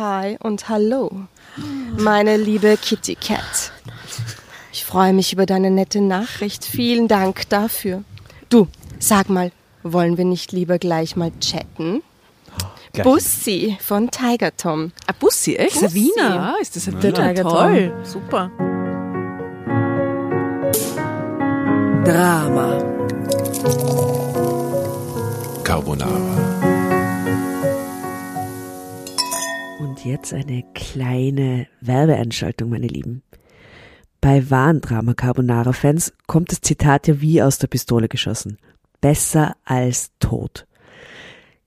Hi und hallo, meine liebe Kitty Cat. Ich freue mich über deine nette Nachricht. Vielen Dank dafür. Du, sag mal, wollen wir nicht lieber gleich mal chatten? Gleich. Bussi von Tiger Tom. Ah, Bussi, echt? Bussi. Savina, ist das ein. Tiger Toll. Super. Drama. Carbonara. Jetzt eine kleine Werbeeinschaltung, meine Lieben. Bei wahren Drama Carbonara Fans kommt das Zitat ja wie aus der Pistole geschossen. Besser als tot.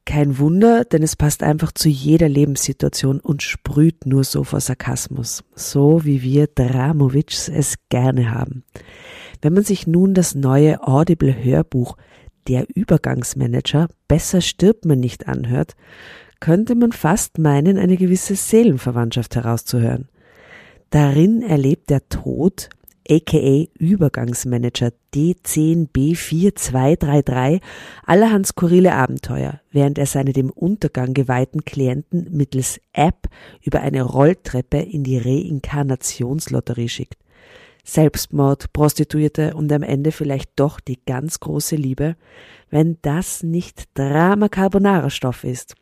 Kein Wunder, denn es passt einfach zu jeder Lebenssituation und sprüht nur so vor Sarkasmus, so wie wir Dramovics es gerne haben. Wenn man sich nun das neue Audible Hörbuch Der Übergangsmanager Besser stirbt man nicht anhört, könnte man fast meinen, eine gewisse Seelenverwandtschaft herauszuhören. Darin erlebt der Tod, aka Übergangsmanager D10B4233, allerhand skurrile Abenteuer, während er seine dem Untergang geweihten Klienten mittels App über eine Rolltreppe in die Reinkarnationslotterie schickt. Selbstmord, Prostituierte und am Ende vielleicht doch die ganz große Liebe, wenn das nicht Drama Carbonara Stoff ist.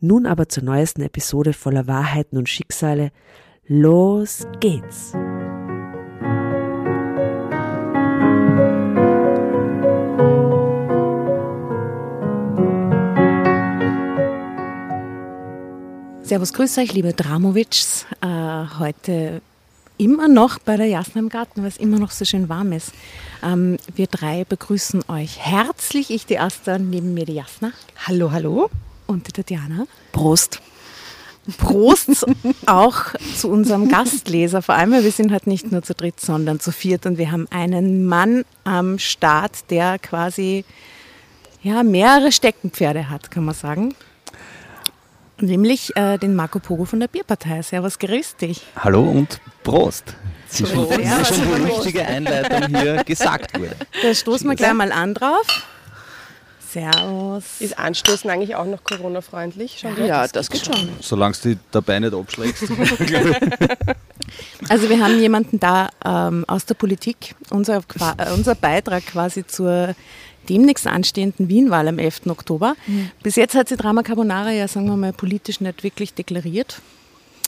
Nun aber zur neuesten Episode voller Wahrheiten und Schicksale, Los geht's! Servus, grüß euch, liebe Dramovics. Äh, heute immer noch bei der Jasna im Garten, weil es immer noch so schön warm ist. Ähm, wir drei begrüßen euch herzlich. Ich, die Asta, neben mir die Jasna. Hallo, hallo. Und die Tatjana. Prost. Prost auch zu unserem Gastleser, vor allem, weil wir sind halt nicht nur zu dritt, sondern zu viert und wir haben einen Mann am Start, der quasi ja, mehrere Steckenpferde hat, kann man sagen. Nämlich äh, den Marco Pogo von der Bierpartei. Servus, grüß dich. Hallo und Prost. Das ist schon, das ist schon die richtige Einleitung hier gesagt wurde. Da stoßen wir gleich mal an drauf. Servus. Ist Anstoßen eigentlich auch noch Corona-freundlich? Ja, das, das geht schon. Solange du dabei nicht abschlägst. also wir haben jemanden da ähm, aus der Politik. Unser, äh, unser Beitrag quasi zur demnächst anstehenden Wienwahl am 11. Oktober. Mhm. Bis jetzt hat sie Drama Carbonara ja, sagen wir mal, politisch nicht wirklich deklariert.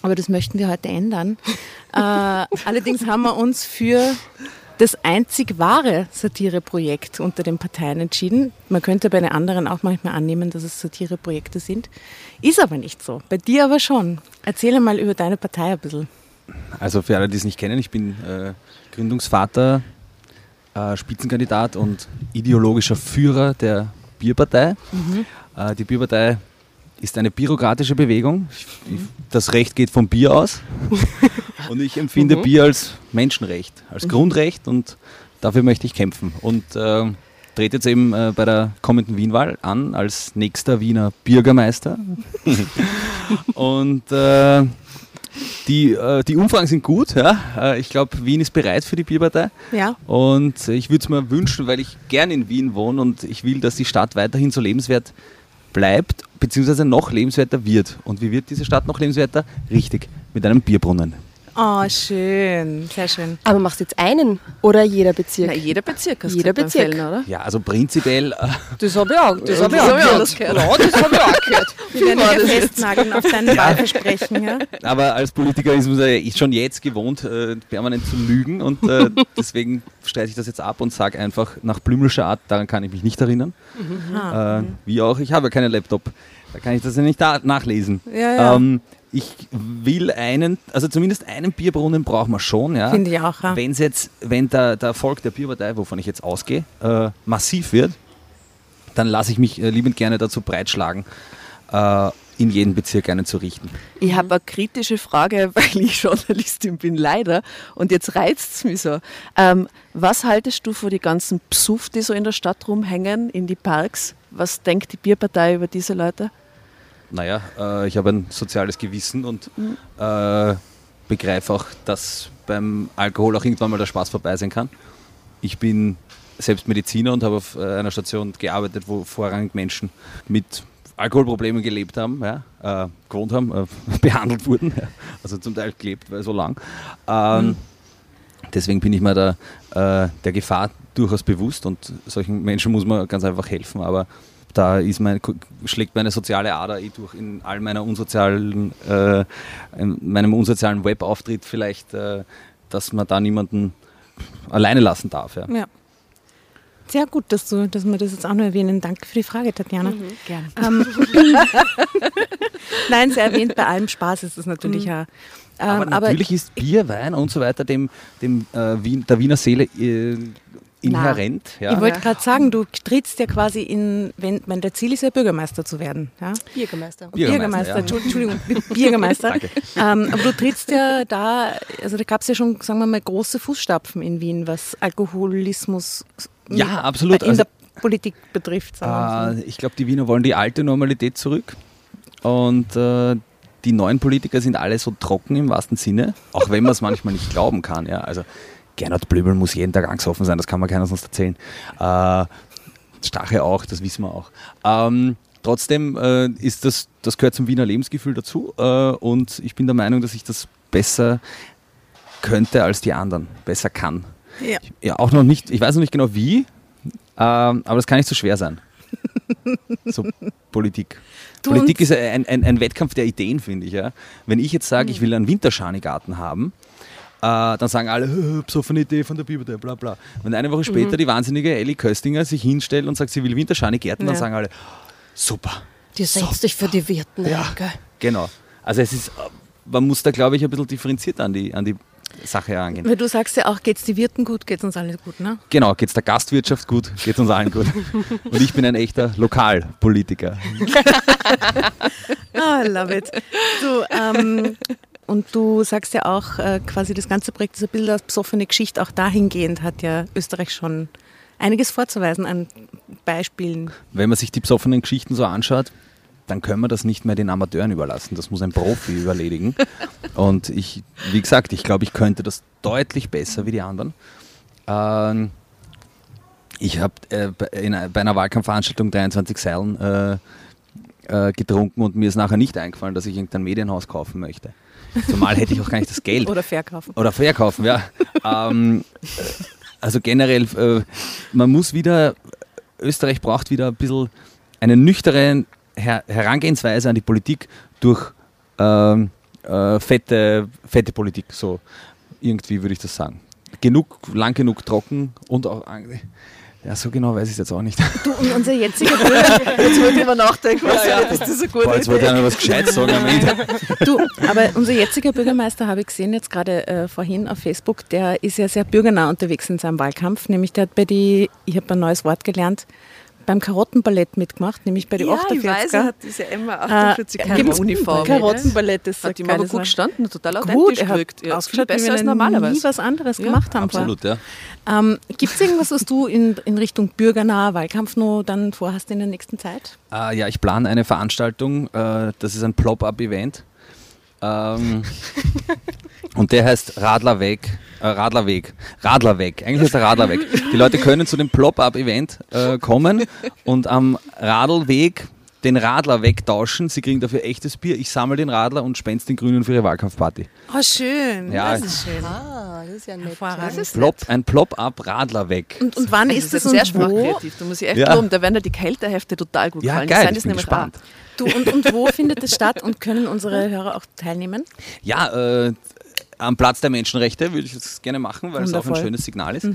Aber das möchten wir heute ändern. äh, allerdings haben wir uns für das einzig wahre Satireprojekt unter den Parteien entschieden. Man könnte bei den anderen auch manchmal annehmen, dass es Satireprojekte sind. Ist aber nicht so. Bei dir aber schon. Erzähle mal über deine Partei ein bisschen. Also für alle, die es nicht kennen, ich bin äh, Gründungsvater, äh, Spitzenkandidat und ideologischer Führer der Bierpartei. Mhm. Äh, die Bierpartei ist eine bürokratische Bewegung. Das Recht geht vom Bier aus. Und ich empfinde mhm. Bier als Menschenrecht, als mhm. Grundrecht und dafür möchte ich kämpfen. Und äh, trete jetzt eben äh, bei der kommenden Wienwahl an als nächster Wiener Bürgermeister. und äh, die, äh, die Umfragen sind gut. Ja? Äh, ich glaube, Wien ist bereit für die Bierpartei. Ja. Und ich würde es mir wünschen, weil ich gern in Wien wohne und ich will, dass die Stadt weiterhin so lebenswert bleibt, beziehungsweise noch lebenswerter wird. Und wie wird diese Stadt noch lebenswerter? Richtig, mit einem Bierbrunnen. Oh, schön, sehr schön. Aber machst du jetzt einen oder jeder Bezirk? Na, jeder Bezirk hast Jeder Bezirk, Fällen, oder? Ja, also prinzipiell. Äh, das habe ich auch, das hab ich auch gehört. Ja, das habe ich auch gehört. Wir werden dich festnageln auf deine ja. Wahlversprechen. Ja? Aber als Politiker ist man ja schon jetzt gewohnt, äh, permanent zu lügen und äh, deswegen streite ich das jetzt ab und sage einfach nach blümelscher Art, daran kann ich mich nicht erinnern. Mhm. Äh, wie auch, ich habe ja keinen Laptop. Da kann ich das ja nicht nachlesen. Ja, ja. Ähm, ich will einen, also zumindest einen Bierbrunnen brauchen wir schon. Ja. Finde ich auch. Ja. Wenn's jetzt, wenn der, der Erfolg der Bierpartei, wovon ich jetzt ausgehe, äh, massiv wird, dann lasse ich mich äh, liebend gerne dazu breitschlagen, äh, in jedem Bezirk einen zu richten. Ich habe eine kritische Frage, weil ich Journalistin bin, leider. Und jetzt reizt es mich so. Ähm, was haltest du von den ganzen Psuff, die so in der Stadt rumhängen, in die Parks? Was denkt die Bierpartei über diese Leute? Naja, äh, ich habe ein soziales Gewissen und mhm. äh, begreife auch, dass beim Alkohol auch irgendwann mal der Spaß vorbei sein kann. Ich bin selbst Mediziner und habe auf äh, einer Station gearbeitet, wo vorrangig Menschen mit Alkoholproblemen gelebt haben, ja, äh, gewohnt haben, äh, behandelt wurden, ja, also zum Teil gelebt, weil so lang. Ähm, Mhm. Deswegen bin ich mir da, äh, der Gefahr durchaus bewusst und solchen Menschen muss man ganz einfach helfen, aber da ist mein, schlägt meine soziale Ader eh durch in all meiner unsozialen, äh, in meinem unsozialen Webauftritt vielleicht, äh, dass man da niemanden alleine lassen darf. Ja. Ja. Sehr gut, dass, du, dass wir das jetzt auch noch erwähnen. Danke für die Frage, Tatjana. Gerne. Ähm, Nein, sie erwähnt, bei allem Spaß ist es natürlich ja. Ähm, Aber natürlich ist Bier, Wein und so weiter dem, dem äh, Wien, der Wiener Seele äh, inhärent. Ja. Ich wollte gerade sagen, du trittst ja quasi in, wenn, wenn der Ziel ist ja Bürgermeister zu werden. Ja? Biergemeister. Bürgermeister, ja. Entschu- Entschuldigung, Bürgermeister. Ähm, aber du trittst ja da, also da gab es ja schon, sagen wir mal, große Fußstapfen in Wien, was Alkoholismus Ja, absolut. in Also- der Politik betrifft. Äh, ich glaube, die Wiener wollen die alte Normalität zurück. Und äh, die neuen Politiker sind alle so trocken im wahrsten Sinne, auch wenn man es manchmal nicht glauben kann. Ja? Also Gernot Blöbel muss jeden Tag angstoffen sein, das kann man keiner sonst erzählen. Äh, Stache auch, das wissen wir auch. Ähm, trotzdem äh, ist das, das gehört zum Wiener Lebensgefühl dazu äh, und ich bin der Meinung, dass ich das besser könnte als die anderen, besser kann. Ja. Ja, auch noch nicht, ich weiß noch nicht genau wie, ähm, aber das kann nicht so schwer sein. So Politik. Du Politik ist ein, ein, ein Wettkampf der Ideen, finde ich. Ja. Wenn ich jetzt sage, ich will einen Winterschanigarten haben, äh, dann sagen alle, "Hö, besoffene Idee von der Bibel, bla bla. Wenn eine Woche später die wahnsinnige Ellie Köstinger sich hinstellt und sagt, sie will Winterschanigärten, dann Ja. sagen alle, super. Du setzt dich für die Wirten Ja. ein, gell? Genau. Also es ist, man muss da, glaube ich, ein bisschen differenziert an die, an die Sache herangehen. Weil du sagst ja auch, geht's die Wirten gut, geht's uns alle gut, ne? Genau, geht's der Gastwirtschaft gut, geht's uns allen gut. Und ich bin ein echter Lokalpolitiker. Ah, love it. Du, ähm, und du sagst ja auch, äh, quasi das ganze Projekt bisschen als besoffene Geschichte. Auch dahingehend hat ja Österreich schon einiges vorzuweisen an Beispielen. Wenn man sich die besoffenen Geschichten so anschaut, dann können wir das nicht mehr den Amateuren überlassen. Das muss ein Profi überledigen. Und ich, wie gesagt, ich glaube, ich könnte das deutlich besser wie die anderen. Ähm, ich habe äh, bei, in einer- bei einer Wahlkampfveranstaltung 23 Seilen äh, äh, getrunken und mir ist nachher nicht eingefallen, dass ich irgendein Medienhaus kaufen möchte. Zumal hätte ich auch gar nicht das Geld. Oder verkaufen. Oder verkaufen, ja. ähm, äh, also generell, äh, man muss wieder, Österreich braucht wieder ein bisschen eine nüchterne Her Herangehensweise an die Politik durch ähm, äh, fette, fette Politik, so irgendwie würde ich das sagen. Genug, lang genug trocken und auch, ja, so genau weiß ich es jetzt auch nicht. Du, und unser jetziger Bürger, Jetzt wollte ich mal nachdenken, was Ja, ja. ist das gute Boah, jetzt wollte ich noch was Gescheites sagen am Ende. du, aber unser jetziger Bürgermeister habe ich gesehen jetzt gerade äh, vorhin auf Facebook, der ist ja sehr bürgernah unterwegs in seinem Wahlkampf. Nämlich der hat bei die, ich habe ein neues Wort gelernt, beim Karottenballett mitgemacht, nämlich bei die Ja, ich weiß, er 48er. hat diese Emma 48 Äh, Uniform. Karottenballett ist Hat ihm aber gut gestanden, total Gut, authentisch er hat gewirkt. Ja, viel ausgeschaut, wie besser als er normalerweise. nie was anderes Ja, gemacht haben Absolut, ja. Ähm, Gibt es irgendwas, was du in, in Richtung bürgernaher Wahlkampf noch dann vorhast in der nächsten Zeit? Äh, ja, ich plane eine Veranstaltung, äh, das ist ein Plop-Up-Event. Ähm, und der heißt Radlerweg. Äh, Radlerweg. Radlerweg. Eigentlich heißt der Radlerweg. Die Leute können zu dem Plop-Up-Event äh, kommen und am Radlweg den Radler wegtauschen. Sie kriegen dafür echtes Bier. Ich sammle den Radler und spende den Grünen für ihre Wahlkampfparty. Oh, schön. Ja. Das ist schön. Ah, das ist ja nett. Das ist Plop, ein Plop-Up-Radlerweg. Und, und wann Das ist ist das sehr und wo? sprachkreativ, da muss ich echt Ja. loben. Da werden dir die Kältehefte total gut Ja, gefallen. geil, ich sind das bin nämlich gespannt. Du, und, und wo findet das statt und können unsere Hörer auch teilnehmen? Ja, äh, am Platz der Menschenrechte würde ich das gerne machen, weil es auch ein Wundervoll. schönes Signal ist.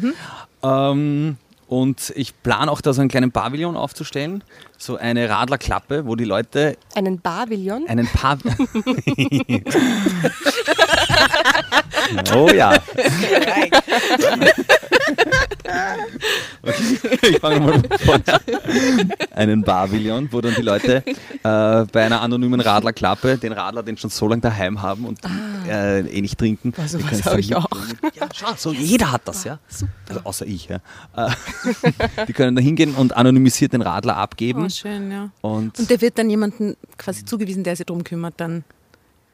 Ähm, und ich plane auch da so einen kleinen Pavillon aufzustellen, so eine Radlerklappe, wo die Leute Einen Pavillon? einen Pa Oh ja. Okay, ich fange nochmal von an. Einen Pavillon, wo dann die Leute äh, bei einer anonymen Radlerklappe den Radler, den schon so lange daheim haben und äh, eh nicht trinken. Also was können es hab dann ich auch. Ja, schau, so jeder hat das, ja. Also außer ich, ja. Äh, die können da hingehen und anonymisiert den Radler abgeben. Oh, schön, ja. Und, Und der wird dann jemanden quasi zugewiesen, der sich drum kümmert dann.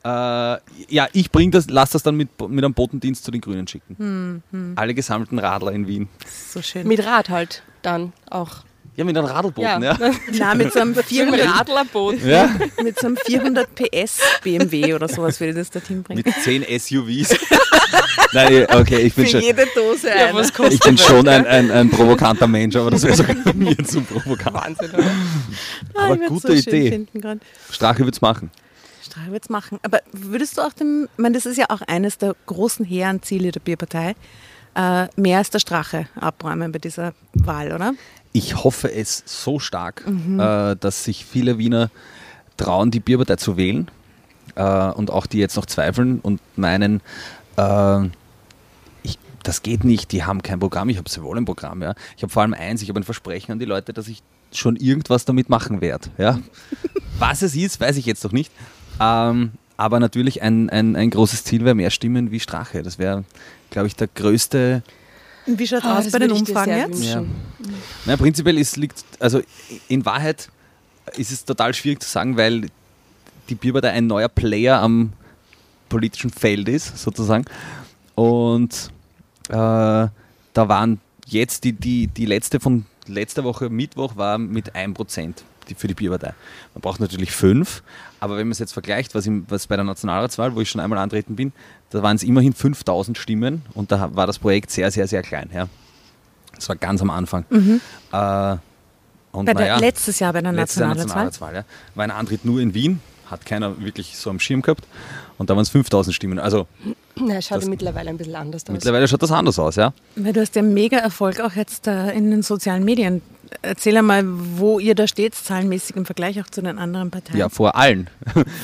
Äh, ja, ich bring das, lass das dann mit, mit einem Botendienst zu den Grünen schicken. Hm, Alle gesammelten Radler in Wien. So schön. Mit Rad halt dann auch. Ja, mit einem Radlboot, ja. ja. Nein, mit so einem 400, Radlerboot. Ja. mit so einem 400 PS BMW oder sowas würde das dorthin bringen. Mit 10 SUVs. Nein, okay, ich bin Für schon, jede Dose Ja, was kostet ich bin schon ein, ein, ein provokanter Mensch, aber das wäre sogar mir zu provokant. Wahnsinn, oder? Ah, aber ich gute so schön Idee. Strache wird's machen. Strache wird's machen. Aber würdest du auch dem, ich meine, das ist ja auch eines der großen hehren Ziele der Bierpartei, äh, mehr als der Strache abräumen bei dieser Wahl, oder? Ich hoffe es so stark, äh, dass sich viele Wiener trauen, die Bierpartei zu wählen äh, und auch die jetzt noch zweifeln und meinen, äh, ich, das geht nicht, die haben kein Programm, ich habe sehr wohl ein Programm. Ja. Ich habe vor allem eins, ich habe ein Versprechen an die Leute, dass ich schon irgendwas damit machen werde. Ja. Was es ist, weiß ich jetzt noch nicht. Ähm, aber natürlich ein, ein, ein großes Ziel wäre mehr Stimmen wie Strache. Das wäre, glaube ich, der größte wie schaut es Ah, aus bei den Umfragen jetzt? wünschen. Na, prinzipiell ist, liegt, also in Wahrheit ist es total schwierig zu sagen, weil die Bierpartei ein neuer Player am politischen Feld ist, sozusagen. Und äh, da waren jetzt die, die, die letzte von letzter Woche, Mittwoch, war mit 1% die, für die Bierpartei. Man braucht natürlich 5, aber wenn man es jetzt vergleicht, was, im, was bei der Nationalratswahl, wo ich schon einmal antreten bin, da waren es immerhin 5000 Stimmen und da war das Projekt sehr, sehr, sehr klein. Ja. Das war ganz am Anfang. Äh, und Bei der, naja, letztes Jahr bei der Nationalratswahl. Nationalratswahl. Ja. War ein Antritt nur in Wien, hat keiner wirklich so am Schirm gehabt. Und da waren es 5000 Stimmen. Also Na, schaut Das- ja mittlerweile ein bisschen anders aus. mittlerweile schaut das anders aus, ja. Weil du hast ja mega Erfolg auch jetzt äh, in den sozialen Medien. Erzähl einmal, wo ihr da steht, zahlenmäßig im Vergleich auch zu den anderen Parteien. Ja, vor allen.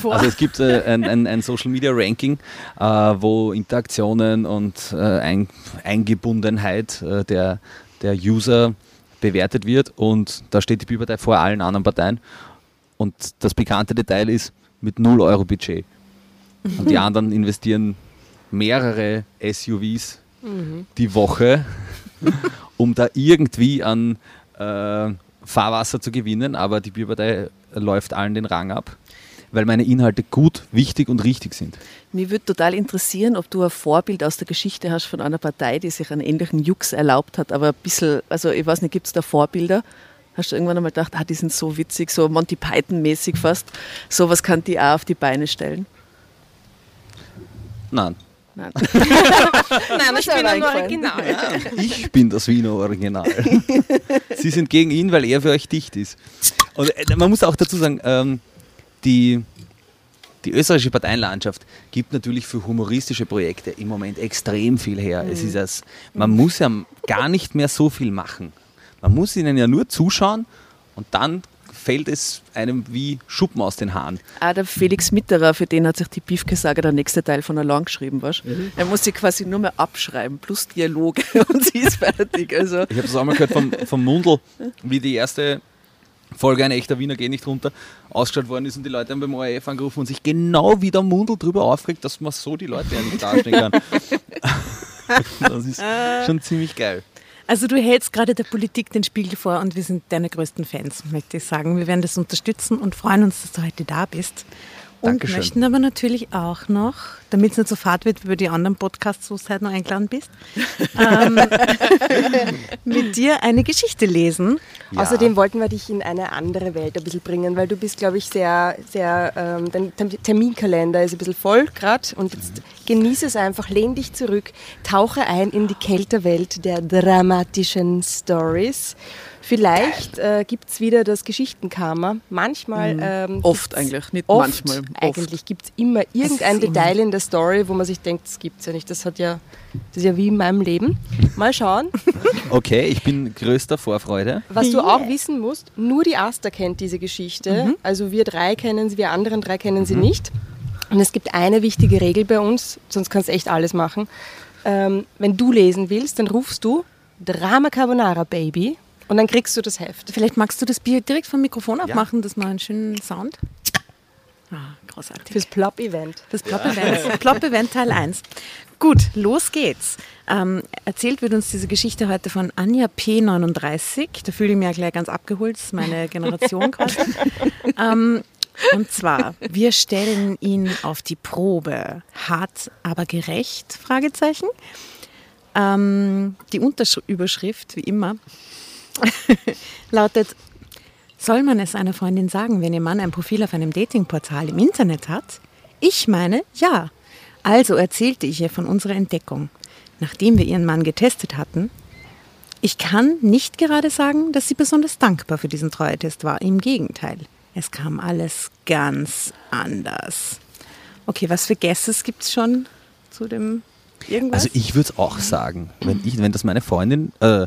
Vor- Also es gibt äh, ein, ein, ein Social Media Ranking, äh, wo Interaktionen und äh, ein, Eingebundenheit äh, der, der User bewertet wird und da steht die Bierpartei vor allen anderen Parteien. Und das bekannte Detail ist mit 0 Euro Budget. Und die anderen investieren mehrere SUVs die Woche, um da irgendwie an äh, Fahrwasser zu gewinnen, aber die Bierpartei läuft allen den Rang ab, weil meine Inhalte gut, wichtig und richtig sind. Mich würde total interessieren, ob du ein Vorbild aus der Geschichte hast von einer Partei, die sich einen ähnlichen Jux erlaubt hat, aber ein bisschen, also ich weiß nicht, gibt es da Vorbilder? Hast du irgendwann einmal gedacht, ah, die sind so witzig, so Monty Python-mäßig fast. Sowas kann die auch auf die Beine stellen? Nein, Nein. Nein, ich bin ein. Original. ich bin das Wiener Original. Sie sind gegen ihn, weil er für euch dicht ist. Und äh, man muss auch dazu sagen, ähm, die, die österreichische Parteienlandschaft gibt natürlich für humoristische Projekte im Moment extrem viel her. Es ist das, man muss ja gar nicht mehr so viel machen. Man muss ihnen ja nur zuschauen und dann fällt es einem wie Schuppen aus den Haaren. Auch der Felix Mitterer, für den hat sich die Piefke-Sage der nächste Teil von allein geschrieben, weißt? Er muss sie quasi nur mehr abschreiben, plus Dialoge und sie ist fertig. Also, Ich habe das auch mal gehört vom, vom Mundl, wie die erste Folge Ein echter Wiener geht nicht runter ausgestellt worden ist und die Leute haben beim ORF angerufen und sich genau wie der Mundl drüber aufregt, dass man so die Leute ja nicht darstellen kann. das ist schon ziemlich geil. Also du hältst gerade der Politik den Spiegel vor und wir sind deine größten Fans, möchte ich sagen. Wir werden das unterstützen und freuen uns, dass du heute da bist. Und Dankeschön. möchten aber natürlich auch noch, damit es nicht so fad wird wie bei den anderen Podcasts, wo du heute noch eingeladen bist, ähm, mit dir eine Geschichte lesen. Ja. Außerdem wollten wir dich in eine andere Welt ein bisschen bringen, weil du bist, glaube ich, sehr, sehr, ähm, dein Term- Terminkalender ist ein bisschen voll gerade und jetzt genieße es einfach, lehn dich zurück, tauche ein in die Kälterwelt der dramatischen Stories. Vielleicht äh, gibt es wieder das Geschichtenkarma. Manchmal. Ähm, Oft eigentlich, nicht oft, manchmal, oft. Eigentlich gibt es immer irgendein Detail in der Story, wo man sich denkt, das gibt es ja nicht. Das hat ja, das ist ja wie in meinem Leben. Mal schauen. Okay, ich bin größter Vorfreude. Was du auch wissen musst, nur die Asta kennt diese Geschichte. Also wir drei kennen sie, wir anderen drei kennen sie nicht. Und es gibt eine wichtige Regel bei uns, sonst kannst du echt alles machen. Ähm, wenn du lesen willst, dann rufst du Drama Carbonara Baby und dann kriegst du das Heft. Vielleicht magst du das Bier direkt vom Mikrofon abmachen, dass wir einen schönen Sound. Ah, großartig. Fürs Plop-Event. Das Plop-Event, Plop-Event Teil 1. Gut, los geht's. Ähm, erzählt wird uns diese Geschichte heute von Anja P39. Da fühle ich mich ja gleich ganz abgeholt, das ist meine Generation quasi. ähm, und zwar, wir stellen ihn auf die Probe. Hart, aber gerecht? Fragezeichen. Ähm, die Unterüberschrift, wie immer, lautet, soll man es einer Freundin sagen, wenn ihr Mann ein Profil auf einem Datingportal im Internet hat? Ich meine, ja. Also erzählte ich ihr von unserer Entdeckung. Nachdem wir ihren Mann getestet hatten, ich kann nicht gerade sagen, dass sie besonders dankbar für diesen Treuetest war. Im Gegenteil, es kam alles ganz anders. Okay, was für Guesses gibt es schon zu dem irgendwas? Also ich würde es auch sagen, wenn, ich, wenn das meine Freundin, äh,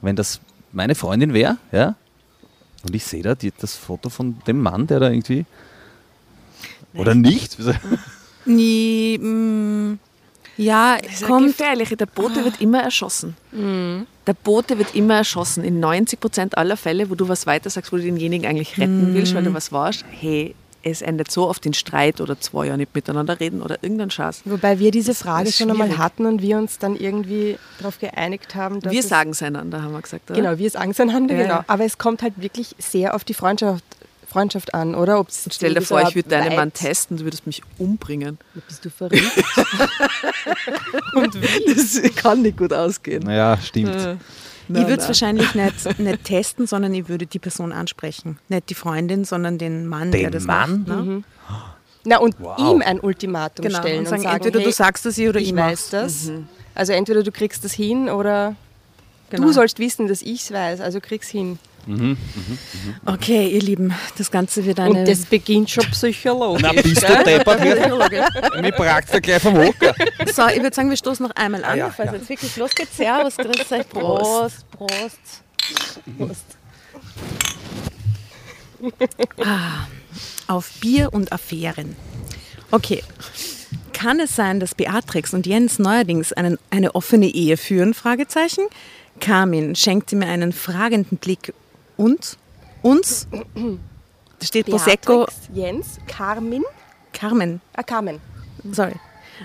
wenn das meine Freundin wäre, ja, und ich sehe da die, das Foto von dem Mann, der da irgendwie. Oder nicht? Nie, mm, ja, Das ist ja kommt. gefährlich. Der Bote wird immer erschossen. Der Bote wird immer erschossen. In 90 Prozent aller Fälle, wo du was weiter sagst, wo du denjenigen eigentlich retten willst, weil du was warst, hey, es endet so oft in Streit oder zwei Jahre nicht miteinander reden oder irgendein Scheiß. Wobei wir diese Frage schon einmal hatten und wir uns dann irgendwie darauf geeinigt haben, dass Wir sagen es einander, haben wir gesagt. Oder? Genau, wir sagen es einander, Ja, genau. ja. Aber es kommt halt wirklich sehr auf die Freundschaft, Freundschaft an, oder? Ob's Und stell dir vor, ich würde deinen Mann testen, du würdest mich umbringen. Bist du verrückt? Das kann nicht gut ausgehen. Naja, stimmt. Ich würde es wahrscheinlich nicht, nicht testen, sondern ich würde die Person ansprechen. Nicht die Freundin, sondern den Mann, der Den das Mann? macht. Ne? Na, und Wow. ihm ein Ultimatum Genau, stellen und sagen, sagen, entweder hey, du sagst es ihr oder ich ich weiß das. Also entweder du kriegst das hin oder Genau. du sollst wissen, dass ich es weiß, also krieg's hin. Okay, ihr Lieben, das Ganze wird eine... Und das beginnt schon psychologisch. Na, bist du deppert? Mir bragt er gleich vom Hocker. So, ich würde sagen, wir stoßen noch einmal an, ja, bevor es ja. jetzt wirklich losgeht. Servus, grüß euch, Prost, Prost. Prost. Ah, auf Bier und Affären. Okay. Kann es sein, dass Beatrix und Jens neuerdings einen, eine offene Ehe führen? Fragezeichen. Carmen schenkte mir einen fragenden Blick und uns. Da steht Prosecco. Beatrix, Jens, Carmen, Carmen, ah, Carmen. Sorry.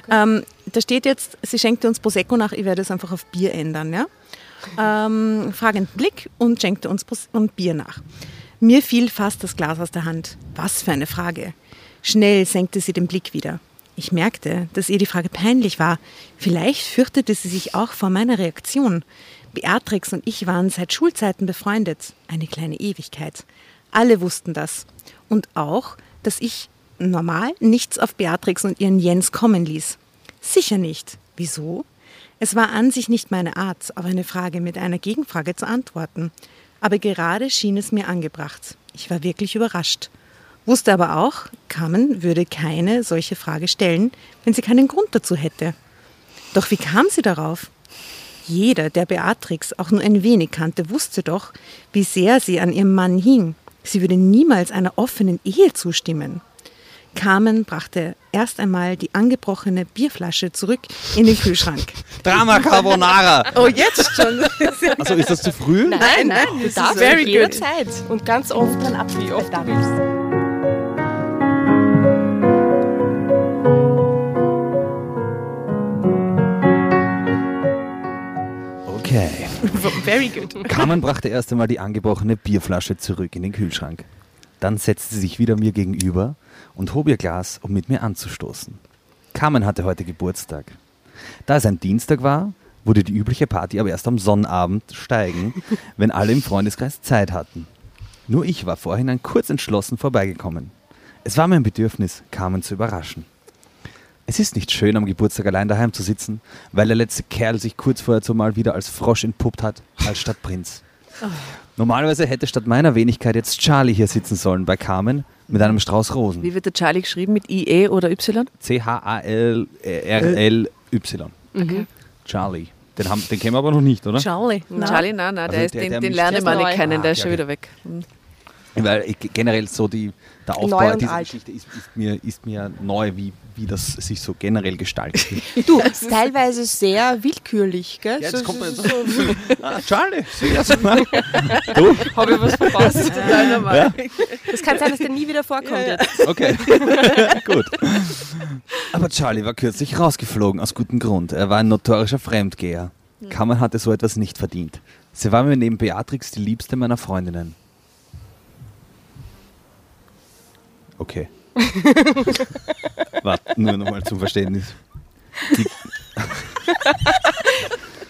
Ähm, da steht jetzt, sie schenkte uns Prosecco nach, ich werde es einfach auf Bier ändern. Ja? Ähm, fragenden Blick und schenkte uns Pros und Bier nach. Mir fiel fast das Glas aus der Hand. Was für eine Frage. Schnell senkte sie den Blick wieder. Ich merkte, dass ihr die Frage peinlich war. Vielleicht fürchtete sie sich auch vor meiner Reaktion. Beatrix und ich waren seit Schulzeiten befreundet. Eine kleine Ewigkeit. Alle wussten das. Und auch, dass ich normal nichts auf Beatrix und ihren Jens kommen ließ. Sicher nicht. Wieso? Es war an sich nicht meine Art, auf eine Frage mit einer Gegenfrage zu antworten. Aber gerade schien es mir angebracht. Ich war wirklich überrascht. Wusste aber auch, Carmen würde keine solche Frage stellen, wenn sie keinen Grund dazu hätte. Doch wie kam sie darauf? Jeder, der Beatrix auch nur ein wenig kannte, wusste doch, wie sehr sie an ihrem Mann hing. Sie würde niemals einer offenen Ehe zustimmen. Carmen brachte erst einmal die angebrochene Bierflasche zurück in den Kühlschrank. Drama Carbonara. Oh, jetzt schon. Also ist das zu früh? Nein, nein, du darfst very zu jeder good. Zeit. Und ganz oft dann ab, wie oft du willst. Okay. Very good. Carmen brachte erst einmal die angebrochene Bierflasche zurück in den Kühlschrank. Dann setzte sie sich wieder mir gegenüber und hob ihr Glas, um mit mir anzustoßen. Carmen hatte heute Geburtstag. Da es ein Dienstag war, wurde die übliche Party aber erst am Sonnabend steigen, wenn alle im Freundeskreis Zeit hatten. Nur ich war vorhin kurz entschlossen vorbeigekommen. Es war mein Bedürfnis, Carmen zu überraschen. Es ist nicht schön, am Geburtstag allein daheim zu sitzen, weil der letzte Kerl sich kurz vorher zumal wieder als Frosch entpuppt hat, als statt Prinz. Normalerweise hätte statt meiner Wenigkeit jetzt Charlie hier sitzen sollen bei Carmen mit einem Strauß Rosen. Wie wird der Charlie geschrieben? Mit IE oder Y? C-H-A-L-R-L-Y. Charlie. Den, haben, den kennen wir aber noch nicht, oder? Charlie. Charlie, nein, nein, Also der ist, der- den, der den lernen wir nicht kennen, der Ah, ist schon okay. wieder weg. Hm. Weil ich, generell so die, der Neu Aufbau und dieser alt. Geschichte ist, ist, mir, ist mir neu, wie, wie das sich so generell gestaltet. Du, teilweise sehr willkürlich, gell? Ja, so, jetzt kommt man so, jetzt so, ah, Charlie. Du? Habe ich was verpasst? Total normal. Das kann sein, dass der nie wieder vorkommt jetzt. Okay, gut. Aber Charlie war kürzlich rausgeflogen, aus gutem Grund. Er war ein notorischer Fremdgeher. Carmen hatte so etwas nicht verdient. Sie war mir neben Beatrix die liebste meiner Freundinnen. Okay. Warte, nur nochmal zum Verständnis. Die,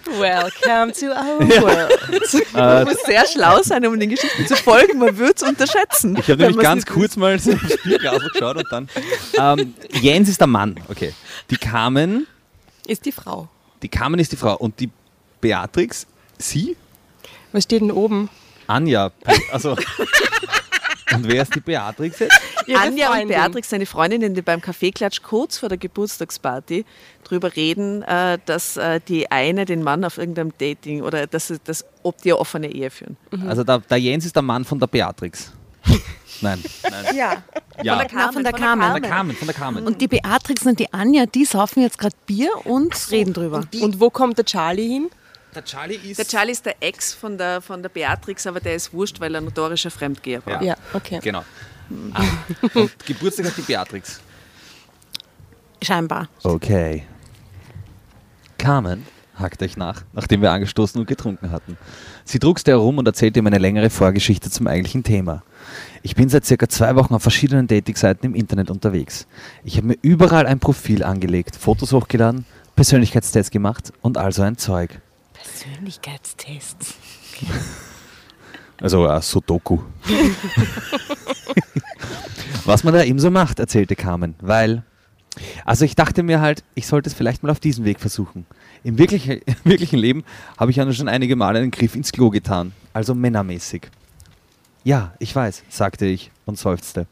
Welcome to our world. Man muss sehr schlau sein, um den Geschichten zu folgen. Man würde es unterschätzen. Ich habe nämlich ganz kurz mal so aufs Bierglas geschaut und dann. Ähm, Jens ist der Mann, okay. Die Carmen, Ist die Frau. die Carmen ist die Frau und die Beatrix, sie? Was steht denn oben? Anja. Also. Und wer ist die Beatrix jetzt? Ihre Anja und Freundin. Beatrix, seine Freundinnen, die beim Kaffeeklatsch kurz vor der Geburtstagsparty drüber reden, äh, dass äh, die eine den Mann auf irgendeinem Dating oder dass, sie- dass, ob die eine offene Ehe führen. Also der, der Jens ist der Mann von der Beatrix. Nein, nein. Ja. Ja, Na, von der Carmen. von der Carmen, von der Carmen. Und die Beatrix und die Anja, die saufen jetzt gerade Bier und reden drüber. Und wo kommt der Charlie hin? Der Charlie ist. Der Charlie ist der Ex von der, von der Beatrix, aber der ist wurscht, weil er notorischer Fremdgeher war. Ja. Ja, okay. Genau. Ah, und Geburtstag hat die Beatrix. Scheinbar. Okay. Carmen hakt euch nach, nachdem wir angestoßen und getrunken hatten. Sie druckste herum und erzählte ihm eine längere Vorgeschichte zum eigentlichen Thema. Ich bin seit circa zwei Wochen auf verschiedenen Datingseiten im Internet unterwegs. Ich habe mir überall ein Profil angelegt, Fotos hochgeladen, Persönlichkeitstests gemacht und also ein Zeug. Persönlichkeitstests. Also äh, Sudoku. Was man da eben so macht, erzählte Carmen, weil. Also ich dachte mir halt, ich sollte es vielleicht mal auf diesem Weg versuchen. Im wirklichen, im wirklichen Leben habe ich ja nur schon einige Male einen Griff ins Klo getan, also männermäßig. Ja, ich weiß, sagte ich und seufzte.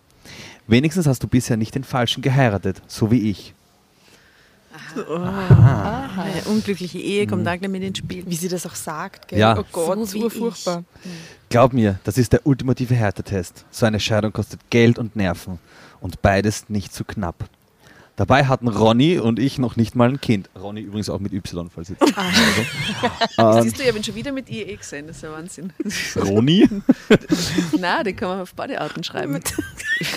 Wenigstens hast du bisher nicht den Falschen geheiratet, so wie ich. Eine unglückliche Ehe kommt da gleich mit ins Spiel. Wie sie das auch sagt, gell? Ja. Oh Gott, So so, furchtbar. Glaub mir, das ist der ultimative Härtetest. So eine Scheidung kostet Geld und Nerven. Und beides nicht zu knapp. Dabei hatten Ronny und ich noch nicht mal ein Kind. Ronny übrigens auch mit Y, falls jetzt. Das ähm, siehst du, ich habe ihn schon wieder mit IE gesehen, das ist ja Wahnsinn. Ronny? Nein, den kann man auf Badearten schreiben.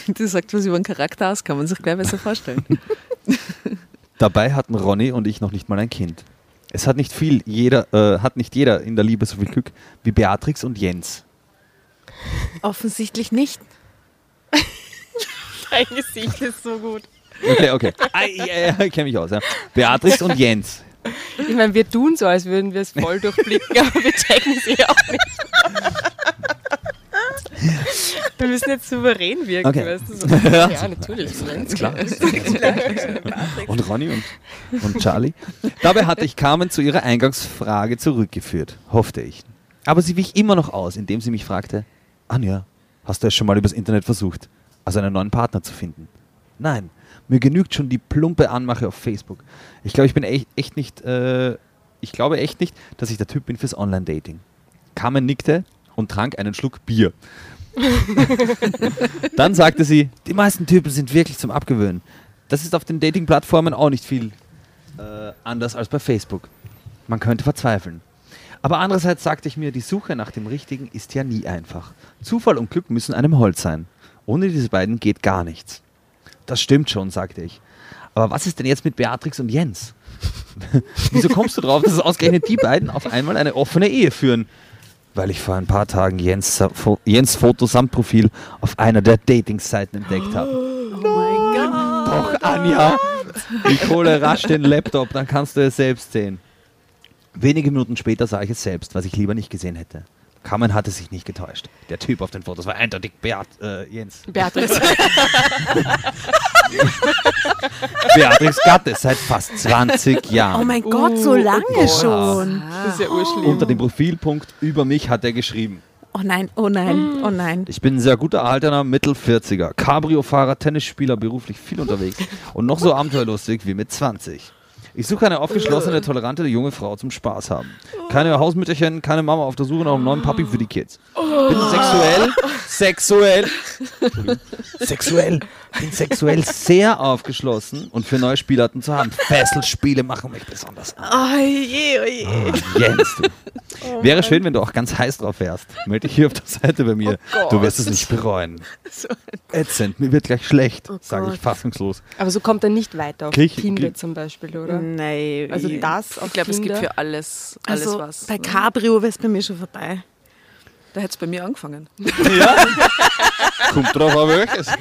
Das sagt was über den Charakter aus, kann man sich gleich besser vorstellen. Dabei hatten Ronny und ich noch nicht mal ein Kind. Es hat nicht viel, jeder, äh, hat nicht jeder in der Liebe so viel Glück wie Beatrix und Jens. Offensichtlich nicht. Dein Gesicht ist so gut. Okay, okay. Ja, ja, ich kenne mich aus. Ja. Beatrix und Jens. Ich meine, wir tun so, als würden wir es voll durchblicken, aber wir checken sie auch nicht. Wir müssen jetzt souverän wirken, Okay. weißt du? So. Ja, natürlich. Ist klar. und Ronny und, und Charlie. Dabei hatte ich Carmen zu ihrer Eingangsfrage zurückgeführt, hoffte ich. Aber sie wich immer noch aus, indem sie mich fragte, Anja, hast du es schon mal übers Internet versucht, also einen neuen Partner zu finden? Nein, mir genügt schon die plumpe Anmache auf Facebook. Ich glaube, ich bin echt, echt nicht, äh, ich glaube echt nicht, dass ich der Typ bin fürs Online-Dating. Carmen nickte und trank einen Schluck Bier. Dann sagte sie, die meisten Typen sind wirklich zum Abgewöhnen. Das ist auf den Dating-Plattformen auch nicht viel äh, anders als bei Facebook. Man könnte verzweifeln. Aber andererseits sagte ich mir, die Suche nach dem Richtigen ist ja nie einfach. Zufall und Glück müssen einem Holz sein. Ohne diese beiden geht gar nichts. Das stimmt schon, sagte ich. Aber was ist denn jetzt mit Beatrix und Jens? Wieso kommst du drauf, dass ausgerechnet die beiden auf einmal eine offene Ehe führen? Weil ich vor ein paar Tagen Jens, Jens Foto samt Profil auf einer der Dating-Seiten entdeckt habe. Doch, Anja! Ich hole rasch den Laptop, dann kannst du es selbst sehen. Wenige Minuten später sah ich es selbst, was ich lieber nicht gesehen hätte. Carmen hatte sich nicht getäuscht. Der Typ auf den Fotos war eindeutig Beat, äh, Jens. Beatrix. Beatrix Gatte seit fast 20 Jahren. Oh mein Gott, so lange schon. Das ist ja urschlimm. Unter dem Profilpunkt über mich hat er geschrieben. Oh nein, oh nein, oh nein. Ich bin ein sehr guter erhaltener Mittel-40er, Cabrio-Fahrer, Tennisspieler, beruflich viel unterwegs und noch so abenteuerlustig wie mit 20. Ich suche eine aufgeschlossene, tolerante junge Frau zum Spaß haben. Keine Hausmütterchen, keine Mama auf der Suche nach einem neuen Papi für die Kids. Bin sexuell, sexuell, Entschuldigung, sexuell, bin sexuell sehr aufgeschlossen und für neue Spielarten zu haben. Fesselspiele machen mich besonders an. Oh je, oh je. Ah, Jens, du. Wäre schön, wenn du auch ganz heiß drauf wärst. Melde dich hier auf der Seite bei mir. du wirst es nicht bereuen. Ätzend, mir wird gleich schlecht, sage ich fassungslos. Aber so kommt er nicht weiter auf Krieg- Tinder krieg- zum Beispiel, oder? Nein. Also das auf Ich glaube, es gibt für alles, alles Also was. bei ne? Cabrio wäre es bei mir schon vorbei. Da hätte es bei mir angefangen. Ja? Kommt drauf an welches.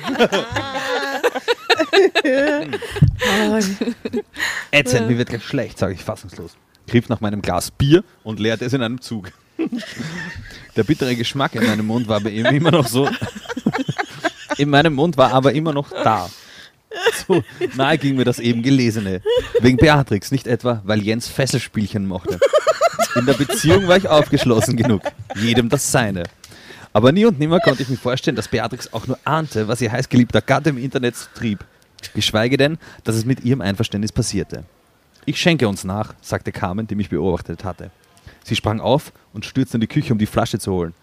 Ätzend, mir wird gleich schlecht, sage ich fassungslos. griff nach meinem Glas Bier und leerte es in einem Zug. Der bittere Geschmack in meinem Mund war bei ihm immer noch so. In meinem Mund war aber immer noch da. So nahe ging mir das eben Gelesene. Wegen Beatrix, nicht etwa, weil Jens Fesselspielchen mochte. In der Beziehung war ich aufgeschlossen genug. Jedem das Seine. Aber nie und nimmer konnte ich mir vorstellen, dass Beatrix auch nur ahnte, was ihr heißgeliebter Gatte im Internet trieb. Geschweige denn, dass es mit ihrem Einverständnis passierte. Ich schenke uns nach, sagte Carmen, die mich beobachtet hatte. Sie sprang auf und stürzte in die Küche, um die Flasche zu holen.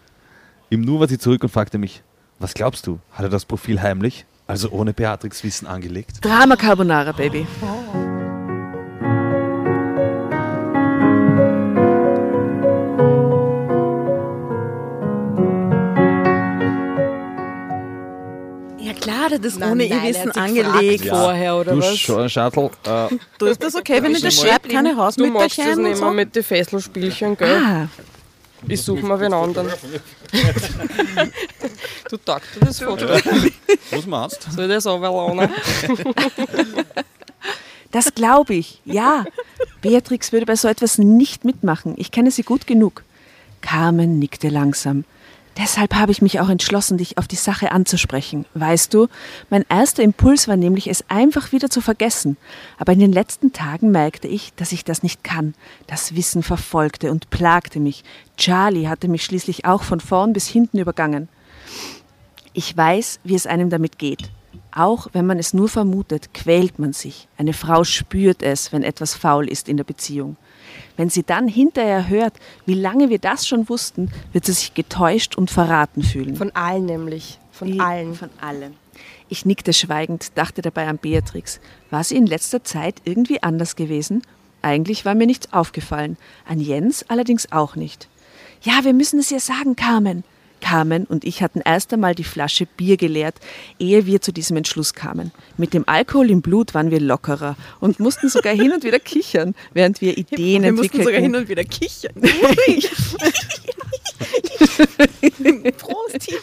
Im Nu war sie zurück und fragte mich, was glaubst du, hat er das Profil heimlich, also ohne Beatrix Wissen angelegt? Drama Carbonara, Baby. Ja klar, das ist ohne ihr Wissen angelegt. gefragt vorher, oder du was? Sch Schattel, äh, Du ist das okay, wenn ich das schreibe, keine Du magst das Hausmütterchen nicht so? mit den Fesselspielchen, gell? Ah, Ich suche mal wen anderen. du tagst dir das Foto. was machst Soll ich das runterladen? Das glaube ich, ja. Beatrix würde bei so etwas nicht mitmachen. Ich kenne sie gut genug. Carmen nickte langsam. Deshalb habe ich mich auch entschlossen, dich auf die Sache anzusprechen. Weißt du, mein erster Impuls war nämlich, es einfach wieder zu vergessen. Aber in den letzten Tagen merkte ich, dass ich das nicht kann. Das Wissen verfolgte und plagte mich. Charlie hatte mich schließlich auch von vorn bis hinten übergangen. Ich weiß, wie es einem damit geht. Auch wenn man es nur vermutet, quält man sich. Eine Frau spürt es, wenn etwas faul ist in der Beziehung. Wenn sie dann hinterher hört, wie lange wir das schon wussten, wird sie sich getäuscht und verraten fühlen. Von allen nämlich. Von Die- allen. Von allen. Ich nickte schweigend, dachte dabei an Beatrix. War sie in letzter Zeit irgendwie anders gewesen? Eigentlich war mir nichts aufgefallen. An Jens allerdings auch nicht. Ja, wir müssen es ihr sagen, Carmen. Carmen und ich hatten erst einmal die Flasche Bier geleert, ehe wir zu diesem Entschluss kamen. Mit dem Alkohol im Blut waren wir lockerer und mussten sogar hin und wieder kichern, während wir Ideen wir mussten entwickelten. sogar hin und wieder kichern. Prost,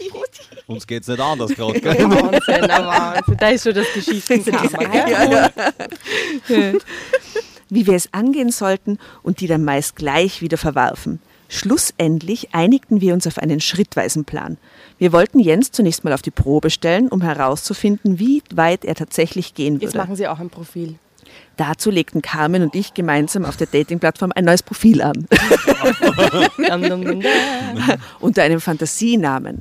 Uns geht's nicht anders gerade, gell? Wahnsinn, Wahnsinn. Da ist schon das Geschichtenkammer, wie wir es angehen sollten und die dann meist gleich wieder verwarfen. Schlussendlich einigten wir uns auf einen schrittweisen Plan. Wir wollten Jens zunächst mal auf die Probe stellen, um herauszufinden, wie weit er tatsächlich gehen Jetzt würde. machen sie auch ein Profil. Dazu legten Carmen und ich gemeinsam auf der Dating-Plattform ein neues Profil an, unter einem Fantasienamen,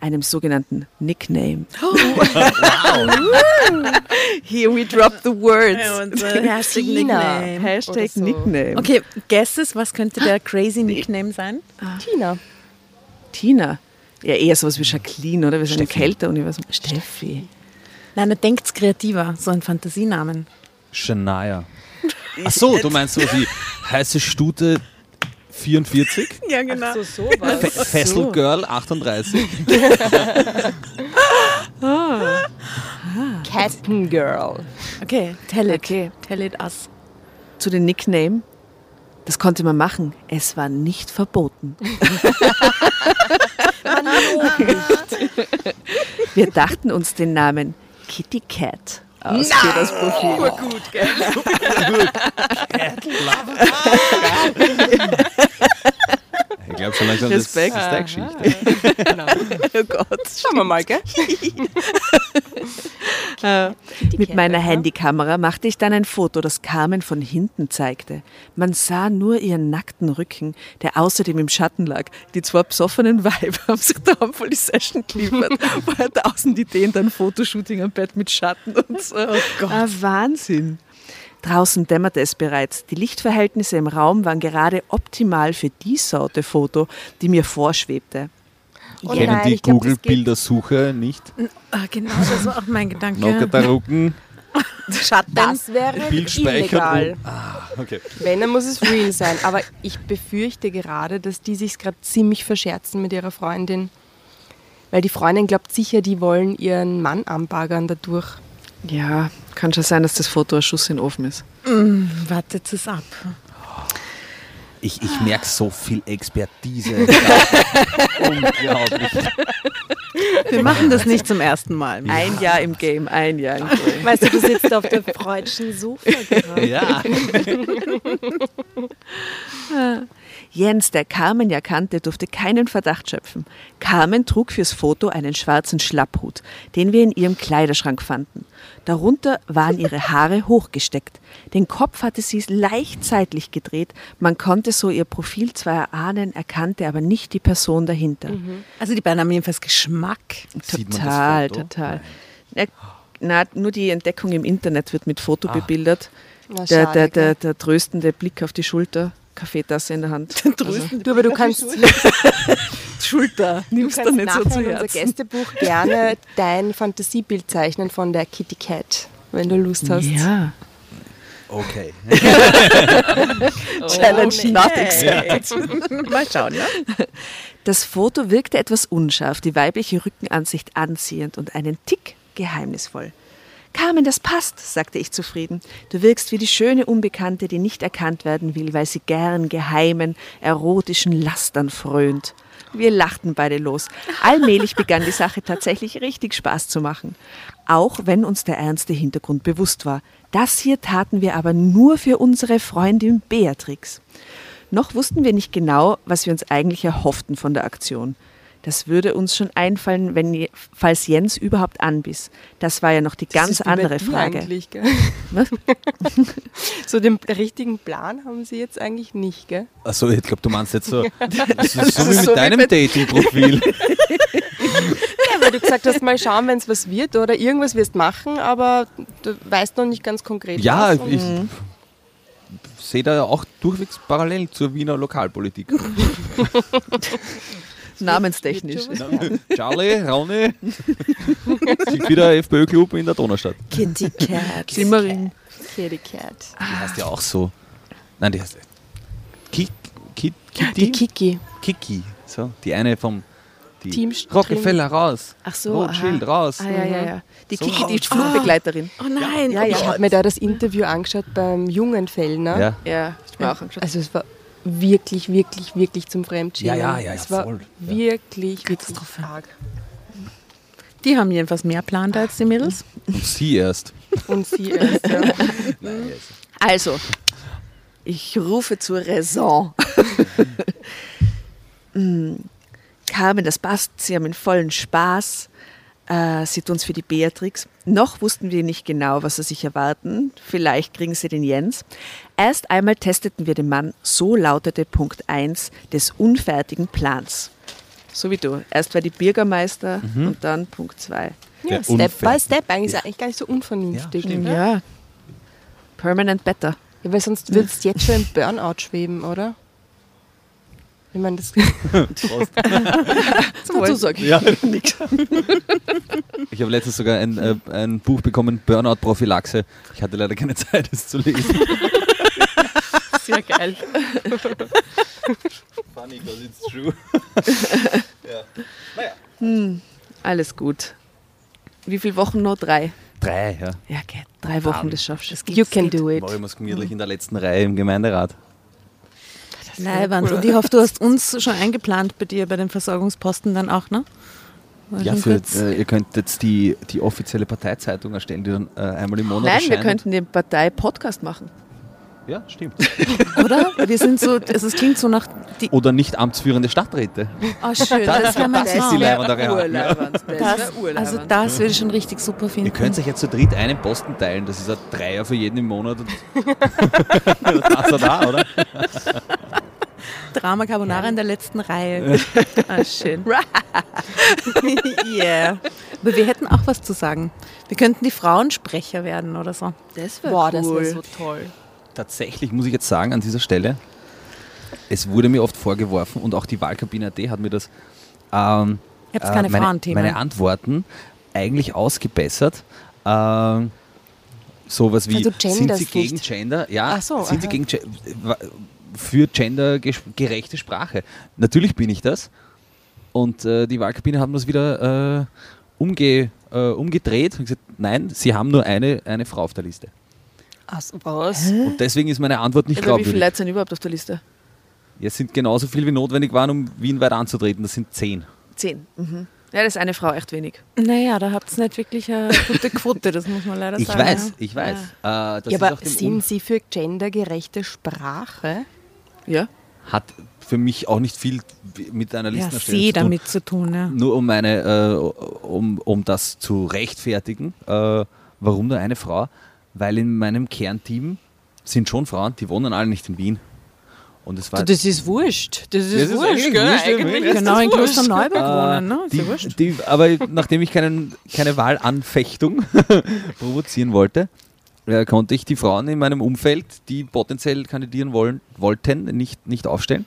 einem sogenannten Nickname. Here we drop the words. Hashtag Tina. Nickname. Hashtag so. Nickname. Okay, guesses, was könnte der crazy Nickname sein? Tina. Tina. Ja, eher sowas wie Jacqueline, oder? Wir sind ein Steffi. Kälteuniversum. Steffi. Nein, du denkst kreativer, so ein Fantasienamen. Shania. Ach so, du meinst so wie heiße Stute 44? Ja, genau. So, sowas. Fe Fessel Girl 38? Captain Girl. Okay, tell it. Okay. Tell it us. Zu den Nickname. Das konnte man machen. Es war nicht verboten. Wir dachten uns den Namen Kitty Cat aus für das Profil. Ich glaube schon langsam, das ist Respekt. das ist der Geschichte. Oh Gott. Schauen wir mal, gell? Mit meiner Handykamera machte ich dann ein Foto, das Carmen von hinten zeigte. Man sah nur ihren nackten Rücken, der außerdem im Schatten lag. Die zwei besoffenen Weiber haben sich da voll die Session geliefert. Vorher tausend Ideen, dann Fotoshooting am Bett mit Schatten und so. Oh Gott. Ah, Wahnsinn. Draußen dämmerte es bereits. Die Lichtverhältnisse im Raum waren gerade optimal für die Sorte Foto, die mir vorschwebte. Oh Kennen nein, die Google-Bildersuche nicht? Ah, genau, das war auch mein Gedanke. Nocker da rucken, Schatten. Das wäre Bildspeicher illegal. Ah, okay. Wenn, dann muss es real sein. Aber ich befürchte gerade, dass die sich gerade ziemlich verscherzen mit ihrer Freundin. Weil die Freundin glaubt sicher, die wollen ihren Mann anbaggern dadurch. Ja, kann schon sein, dass das Foto ein Schuss in den Ofen ist. Wartet es ab. Ich, ich merke so viel Expertise. Unglaublich. Wir machen das nicht zum ersten Mal. Ein Jahr im Game, ein Jahr im Game. Weißt du, du sitzt auf der freudschen Sofa gerade. Ja. Jens, der Carmen ja kannte, durfte keinen Verdacht schöpfen. Carmen trug fürs Foto einen schwarzen Schlapphut, den wir in ihrem Kleiderschrank fanden. Darunter waren ihre Haare hochgesteckt. Den Kopf hatte sie leicht seitlich gedreht. Man konnte so ihr Profil zwar erahnen, erkannte aber nicht die Person dahinter. Also die beiden haben jedenfalls Geschmack. Sieht man das Total, Foto? total. Ja, na, nur die Entdeckung im Internet wird mit Foto bebildert. Na, Der, schade, der, der, der tröstende Blick auf die Schulter, Kaffeetasse in der Hand. Trösten. Du, aber du kannst, Schulter. Nimmst du kannst nicht so zu in unser Herzen. Gästebuch gerne dein Fantasiebild zeichnen von der Kitty Cat, wenn du Lust hast. Ja. Okay. Challenge Oh, not accepted. Mal schauen, ja? Das Foto wirkte etwas unscharf, die weibliche Rückenansicht anziehend und einen Tick geheimnisvoll. Carmen, das passt, sagte ich zufrieden. Du wirkst wie die schöne Unbekannte, die nicht erkannt werden will, weil sie gern geheimen, erotischen Lastern frönt. Wir lachten beide los. Allmählich begann die Sache tatsächlich richtig Spaß zu machen. Auch wenn uns der ernste Hintergrund bewusst war. Das hier taten wir aber nur für unsere Freundin Beatrix. Noch wussten wir nicht genau, was wir uns eigentlich erhofften von der Aktion. Das würde uns schon einfallen, wenn, falls Jens überhaupt anbiss. Das war ja noch die Das ganz ist wie bei andere dir Frage. Eigentlich, gell? So den richtigen Plan haben sie jetzt eigentlich nicht, gell? Achso, ich glaube, du meinst jetzt so, das ist so wie mit so deinem Dating-Profil. Ja, weil du gesagt hast, mal schauen, wenn es was wird oder irgendwas wirst machen, aber du weißt noch nicht ganz konkret Ja, was. Ich sehe da ja auch durchwegs parallel zur Wiener Lokalpolitik. Namenstechnisch. Charlie, Raune, sind wieder FPÖ-Club in der Donaustadt. Kitty Cat. Simmering. Kitty Cat. Die heißt ja auch so. Nein, die heißt Kik, Die Kitty? Kiki. Kiki. So, die eine vom die Team Rockefeller raus. Ach so, Rothschild raus. Ah, ja, ja, ja. Die So. Kiki, die Flugbegleiterin. Oh nein. Ja, ja. Ich habe mir da das Interview angeschaut beim jungen Fellner. Ja. Ja, ich mir auch angeschaut. Also es war wirklich, wirklich, wirklich zum Fremdschämen. Ja, ja, ja, Es ja, war voll. Ja. wirklich, wirklich Katastrophe. arg. Die haben jedenfalls mehr Plan als die Mädels. Und sie erst. Und sie erst, ja. Also, ich rufe zur Raison. Mm, Carmen, das passt, Sie haben einen vollen Spaß. Äh, sie tun es für die Beatrix. Noch wussten wir nicht genau, was sie sich erwarten. Vielleicht kriegen sie den Jens. Erst einmal testeten wir den Mann. So lautete Punkt 1 des unfertigen Plans. So wie du. Erst war die Bürgermeister und dann Punkt 2. ja Der Step by. Step. Eigentlich ist eigentlich gar nicht so unvernünftig. Ja, stimmt. Ja. Permanent better. Ja, weil sonst würdest du jetzt schon im Burnout schweben, oder? Ich meine, das Dazu sage ich Ja. nichts. Ich habe letztens sogar ein, äh, ein Buch bekommen, Burnout-Prophylaxe. Ich hatte leider keine Zeit, es zu lesen. Sehr geil. Funny, because it's true. Alles gut. Wie viele Wochen noch? Drei. Drei, ja. Ja, okay. Drei Wochen, das schaffst du. You can do it. Ich mir's gemütlich in der letzten Reihe im Gemeinderat. Leiband. Und ich hoffe, du hast uns schon eingeplant bei dir bei den Versorgungsposten dann auch, ne? War Ja, für, äh, ihr könnt jetzt die, die offizielle Parteizeitung erstellen, die dann äh, einmal im Monat Nein, wir erscheint. könnten den Partei-Podcast machen. Ja, stimmt. Oder? Wir sind so, also es klingt so nach. Die, Oder nicht amtsführende Stadträte. oh, schön, das, wäre mein das ist die ja. urleibend. Das Das, also das würde ich schon richtig super finden. Ihr könnt euch jetzt zu dritt einen Posten teilen. Das ist ein Dreier für jeden im Monat. Das da, oder? Drama Carbonara in der letzten Reihe. ah, schön. yeah. Aber wir hätten auch was zu sagen. Wir könnten die Frauensprecher werden oder so. das wär Boah, das cool. wäre so toll. Tatsächlich muss ich jetzt sagen, an dieser Stelle, es wurde mir oft vorgeworfen und auch die Wahlkabine AT hat mir das ähm, keine meine, meine Antworten eigentlich ausgebessert. Ähm, sowas wie, Also sind Sie gegen nicht. Gender? Ja, so, sind Sie aha. gegen Ge- wa- für gendergerechte Sprache? Natürlich bin ich das. Und äh, die Wahlkabine hat mir das wieder äh, umge, äh, umgedreht und gesagt, nein, Sie haben nur eine, eine Frau auf der Liste. Also, was? Und deswegen ist meine Antwort nicht Aber wie viele glaubwürdig. Leute sind überhaupt auf der Liste? Ja, es sind genauso viel wie notwendig waren, um Wien weit anzutreten. Das sind zehn. Zehn. Mhm. Ja, das ist eine Frau echt wenig. Naja, da habt ihr nicht wirklich eine gute Quote, das muss man leider Ich sagen. weiß, ja. ich weiß. Äh, das Ja, ist aber auch dem sind Sie für gendergerechte Sprache? Ja? hat für mich auch nicht viel mit einer Ja, Listenerstellung sie zu tun. damit zu tun, ja. Nur um, meine, äh, um, um das zu rechtfertigen, äh, warum nur eine Frau? Weil in meinem Kernteam sind schon Frauen, die wohnen alle nicht in Wien. Und es war Das ist wurscht. Das ist, Das ist wurscht, gell? wurscht. Eigentlich ist Genau, das in. Klosterneuburg Äh, wohnen, ne? Ist ja wurscht. die, die, aber nachdem ich keinen, keine Wahlanfechtung provozieren wollte, äh, konnte ich die Frauen in meinem Umfeld, die potenziell kandidieren wollen, wollten, nicht, nicht aufstellen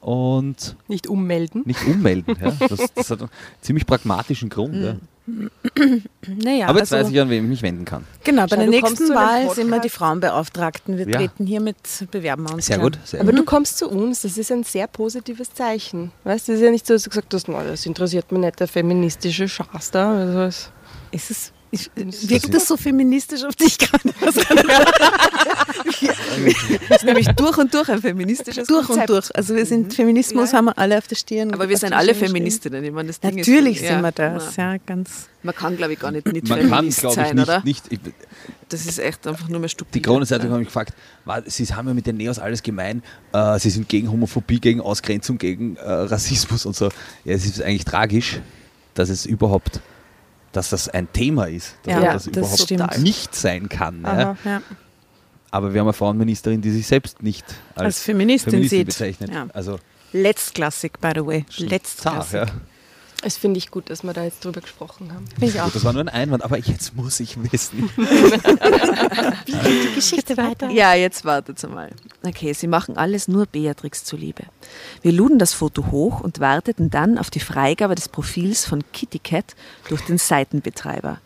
und Nicht ummelden. nicht ummelden. Ja. Das, das hat einen ziemlich pragmatischen Grund. Ja. Naja, Aber jetzt also, weiß ich, an wen ich mich wenden kann. genau, bei Schau, der nächsten Wahl sind wir die Frauenbeauftragten. Wir Ja. treten hiermit, bewerben wir uns. Sehr gern. gut. Sehr Aber gut. du kommst zu uns, das ist ein sehr positives Zeichen. Weißt du, es ist ja nicht so, dass du gesagt hast, "Na, das interessiert mich nicht, der feministische Schaß da. Also es Ist es, ich, wirkt das so feministisch auf dich gerade? Das ist nämlich durch und durch ein feministisches durch Konzept. und durch. Also wir sind Feminismus, haben wir alle auf der Stirn. Aber wir sind alle. Feministinnen. Ich meine, das Ding Natürlich ist, sind wir das, ja, ganz. Man kann, glaube ich, gar nicht, nicht Man kann, Feminist glaube ich, sein, nicht. oder? nicht ich, Das ist echt einfach nur mehr stupid. die Krone-Zeitung hat mich gefragt, "Wa- Sie haben ja mit den Neos alles gemein, äh, Sie sind gegen Homophobie, gegen Ausgrenzung, gegen äh, Rassismus und so. Ja, es ist eigentlich tragisch, dass es überhaupt, dass das ein Thema ist, dass Ja, das, das überhaupt stimmt. nicht sein kann. Aha. Ja. Aber wir haben eine Frauenministerin, die sich selbst nicht als, Als Feministin Feministin sieht. bezeichnet. Also Letztklassig, by the way. ja. Es finde ich gut, dass wir da jetzt drüber gesprochen haben. Finde ich auch. Gut, das war nur ein Einwand, aber jetzt muss ich wissen. Die Geschichte weiter. Ja, jetzt wartet mal. Okay, sie machen alles nur Beatrix zuliebe. Wir luden das Foto hoch und warteten dann auf die Freigabe des Profils von Kitty Cat durch den Seitenbetreiber.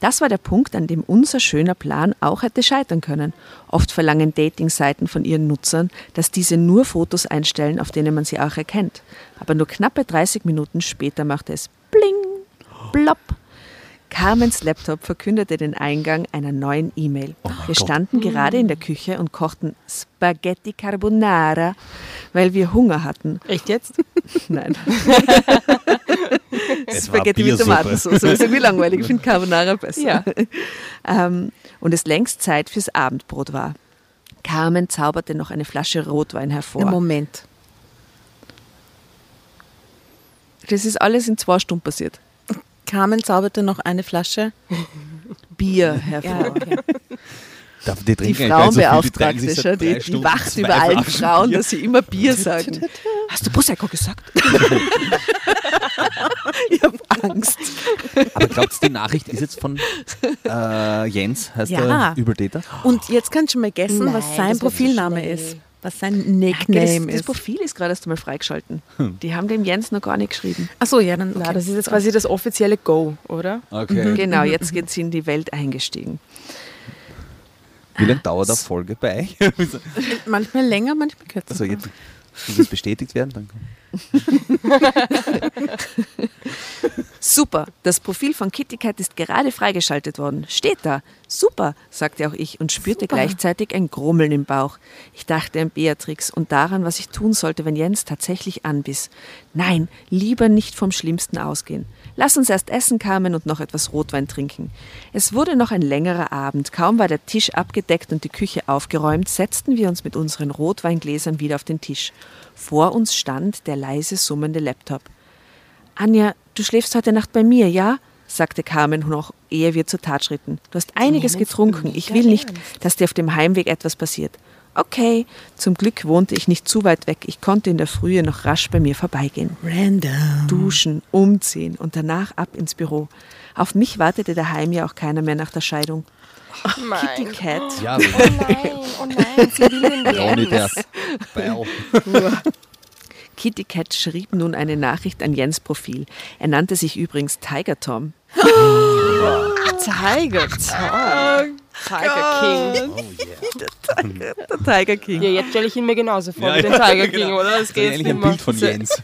Das war der Punkt, an dem unser schöner Plan auch hätte scheitern können. Oft verlangen Dating-Seiten von ihren Nutzern, dass diese nur Fotos einstellen, auf denen man sie auch erkennt. Aber nur knappe 30 Minuten später machte es bling, plopp. Carmens Laptop verkündete den Eingang einer neuen E-Mail. wir standen gerade in der Küche und kochten Spaghetti Carbonara, weil wir Hunger hatten. Echt jetzt? Nein. Es war Spaghetti mit. Tomatensauce. Das ist irgendwie langweilig. Ich finde Carbonara besser. Ja. ähm, und es längst Zeit fürs Abendbrot war. Carmen zauberte noch eine Flasche Rotwein hervor. Moment. Das ist alles in zwei Stunden passiert. Carmen zauberte noch eine Flasche. Bier hervor. Ja, okay. Die, Die nicht so viel, die Frauenbeauftragte, die, die wacht über allen Flaschen Frauen, Bier. dass sie immer Bier sagen. Hast du Prosecco gesagt? ich habe Angst. Aber glaubt ihr, die Nachricht ist jetzt von äh, Jens, heißt Ja. der Übeltäter? Und jetzt kannst du mal guessen, was Nein, sein das wird Profilname ist. Was sein Das, Nickname das ist. Profil ist gerade erst einmal freigeschalten. Die haben dem Jens noch gar nicht geschrieben. Achso, ja, dann. Okay. Na, das ist jetzt quasi das offizielle Go, oder? Okay. Genau, jetzt geht sie in die Welt eingestiegen. Wie lange dauert eine Folge bei euch? manchmal länger, manchmal kürzer. also jetzt muss es bestätigt werden, dann kommt. Super, das Profil von Kitty Cat ist gerade freigeschaltet worden. Steht da. Super, sagte auch ich und spürte Super. gleichzeitig ein Grummeln im Bauch. Ich dachte an Beatrix und daran, was ich tun sollte, wenn Jens tatsächlich anbiss. Nein, lieber nicht vom Schlimmsten ausgehen. Lass uns erst essen kamen und noch etwas Rotwein trinken. Es wurde noch ein längerer Abend. Kaum war der Tisch abgedeckt und die Küche aufgeräumt, setzten wir uns mit unseren Rotweingläsern wieder auf den Tisch. Vor uns stand der leise summende Laptop. Anja, du schläfst heute Nacht bei mir, ja? sagte Carmen noch, ehe wir zur Tat schritten. Du hast einiges getrunken. Ich will nicht, dass dir auf dem Heimweg etwas passiert. Okay, zum Glück wohnte ich nicht zu weit weg. Ich konnte in der Frühe noch rasch bei mir vorbeigehen. Random. Duschen, umziehen und danach ab ins Büro. Auf mich wartete daheim ja auch keiner mehr nach der Scheidung. Kitty Cat. Ja, Oh nein, oh nein, sie will. Beil. Kitty Cat schrieb nun eine Nachricht an Jens Profil. Er nannte sich übrigens Tiger Tom. Tiger Tom. Tiger King. Der Tiger King. Ja, jetzt stelle ich ihn mir genauso vor Ja, wie den ja, Tiger genau. King, oder? Das Das geht eigentlich nicht ein. Bild von Jens.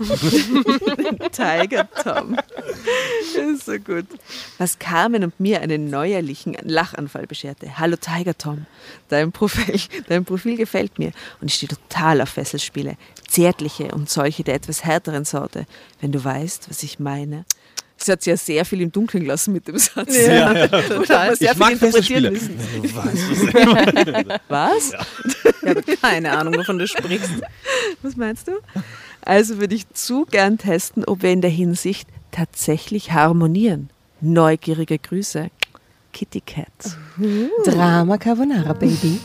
Tiger Tom. Das ist so gut. Was Carmen und mir einen neuerlichen Lachanfall bescherte. Hallo Tiger Tom, dein Profil, dein Profil gefällt mir und ich stehe total auf Fesselspiele. Zärtliche und solche der etwas härteren Sorte. Wenn du weißt, was ich meine. Sie hat sich ja sehr viel im Dunkeln gelassen mit dem Satz. Ja, ja, total. Sehr viel interpretieren müssen. Was? Ich habe keine Ahnung, wovon du sprichst. Was meinst du? Also würde ich zu gern testen, ob wir in der Hinsicht tatsächlich harmonieren. Neugierige Grüße. Kitty Cat. Drama Carbonara, Baby.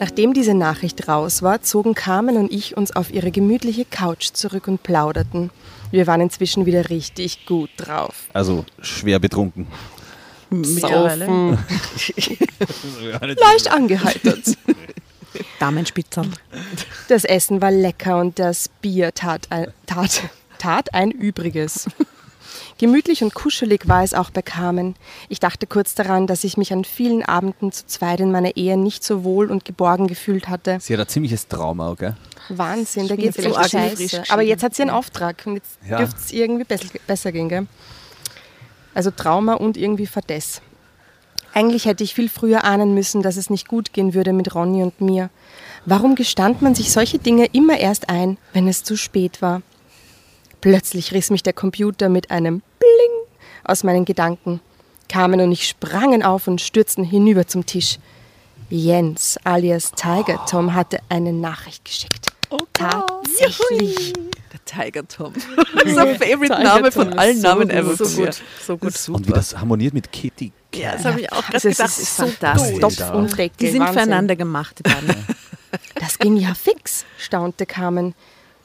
Nachdem diese Nachricht raus war, zogen Carmen und ich uns auf ihre gemütliche Couch zurück und plauderten. Wir waren inzwischen wieder richtig gut drauf. Also schwer betrunken. Saufen. Leicht angeheitert. Damenspitzern. Das Essen war lecker und das Bier tat ein, tat, tat ein Übriges. Gemütlich und kuschelig war es auch bei Carmen. Ich dachte kurz daran, dass ich mich an vielen Abenden zu zweit in meiner Ehe nicht so wohl und geborgen gefühlt hatte. Sie hat ein ziemliches Trauma, gell? Wahnsinn, da geht es wieder echt scheiße. Aber jetzt hat sie einen Auftrag und jetzt Ja. dürfte es irgendwie besser, besser gehen, gell? Also Trauma und irgendwie Verdess. Eigentlich hätte ich viel früher ahnen müssen, dass es nicht gut gehen würde mit Ronny und mir. Warum gestand man sich solche Dinge immer erst ein, wenn es zu spät war? Plötzlich riss mich der Computer mit einem Bling aus meinen Gedanken. Carmen und ich sprangen auf und stürzten hinüber zum Tisch. Jens alias Tiger Tom hatte eine Nachricht geschickt. Tatsächlich. Der Tiger Tom. Das ist ein Favorite-Name von Tom allen so Namen gut. ever. So von gut, so gut. Und wie das harmoniert mit Kitty. Ja, das habe ich auch Das gerade ist, gedacht. ist so fantastisch. Topf und Deckel. Die sind Wahnsinn. füreinander gemacht, die beiden. Das ging ja fix, staunte Carmen.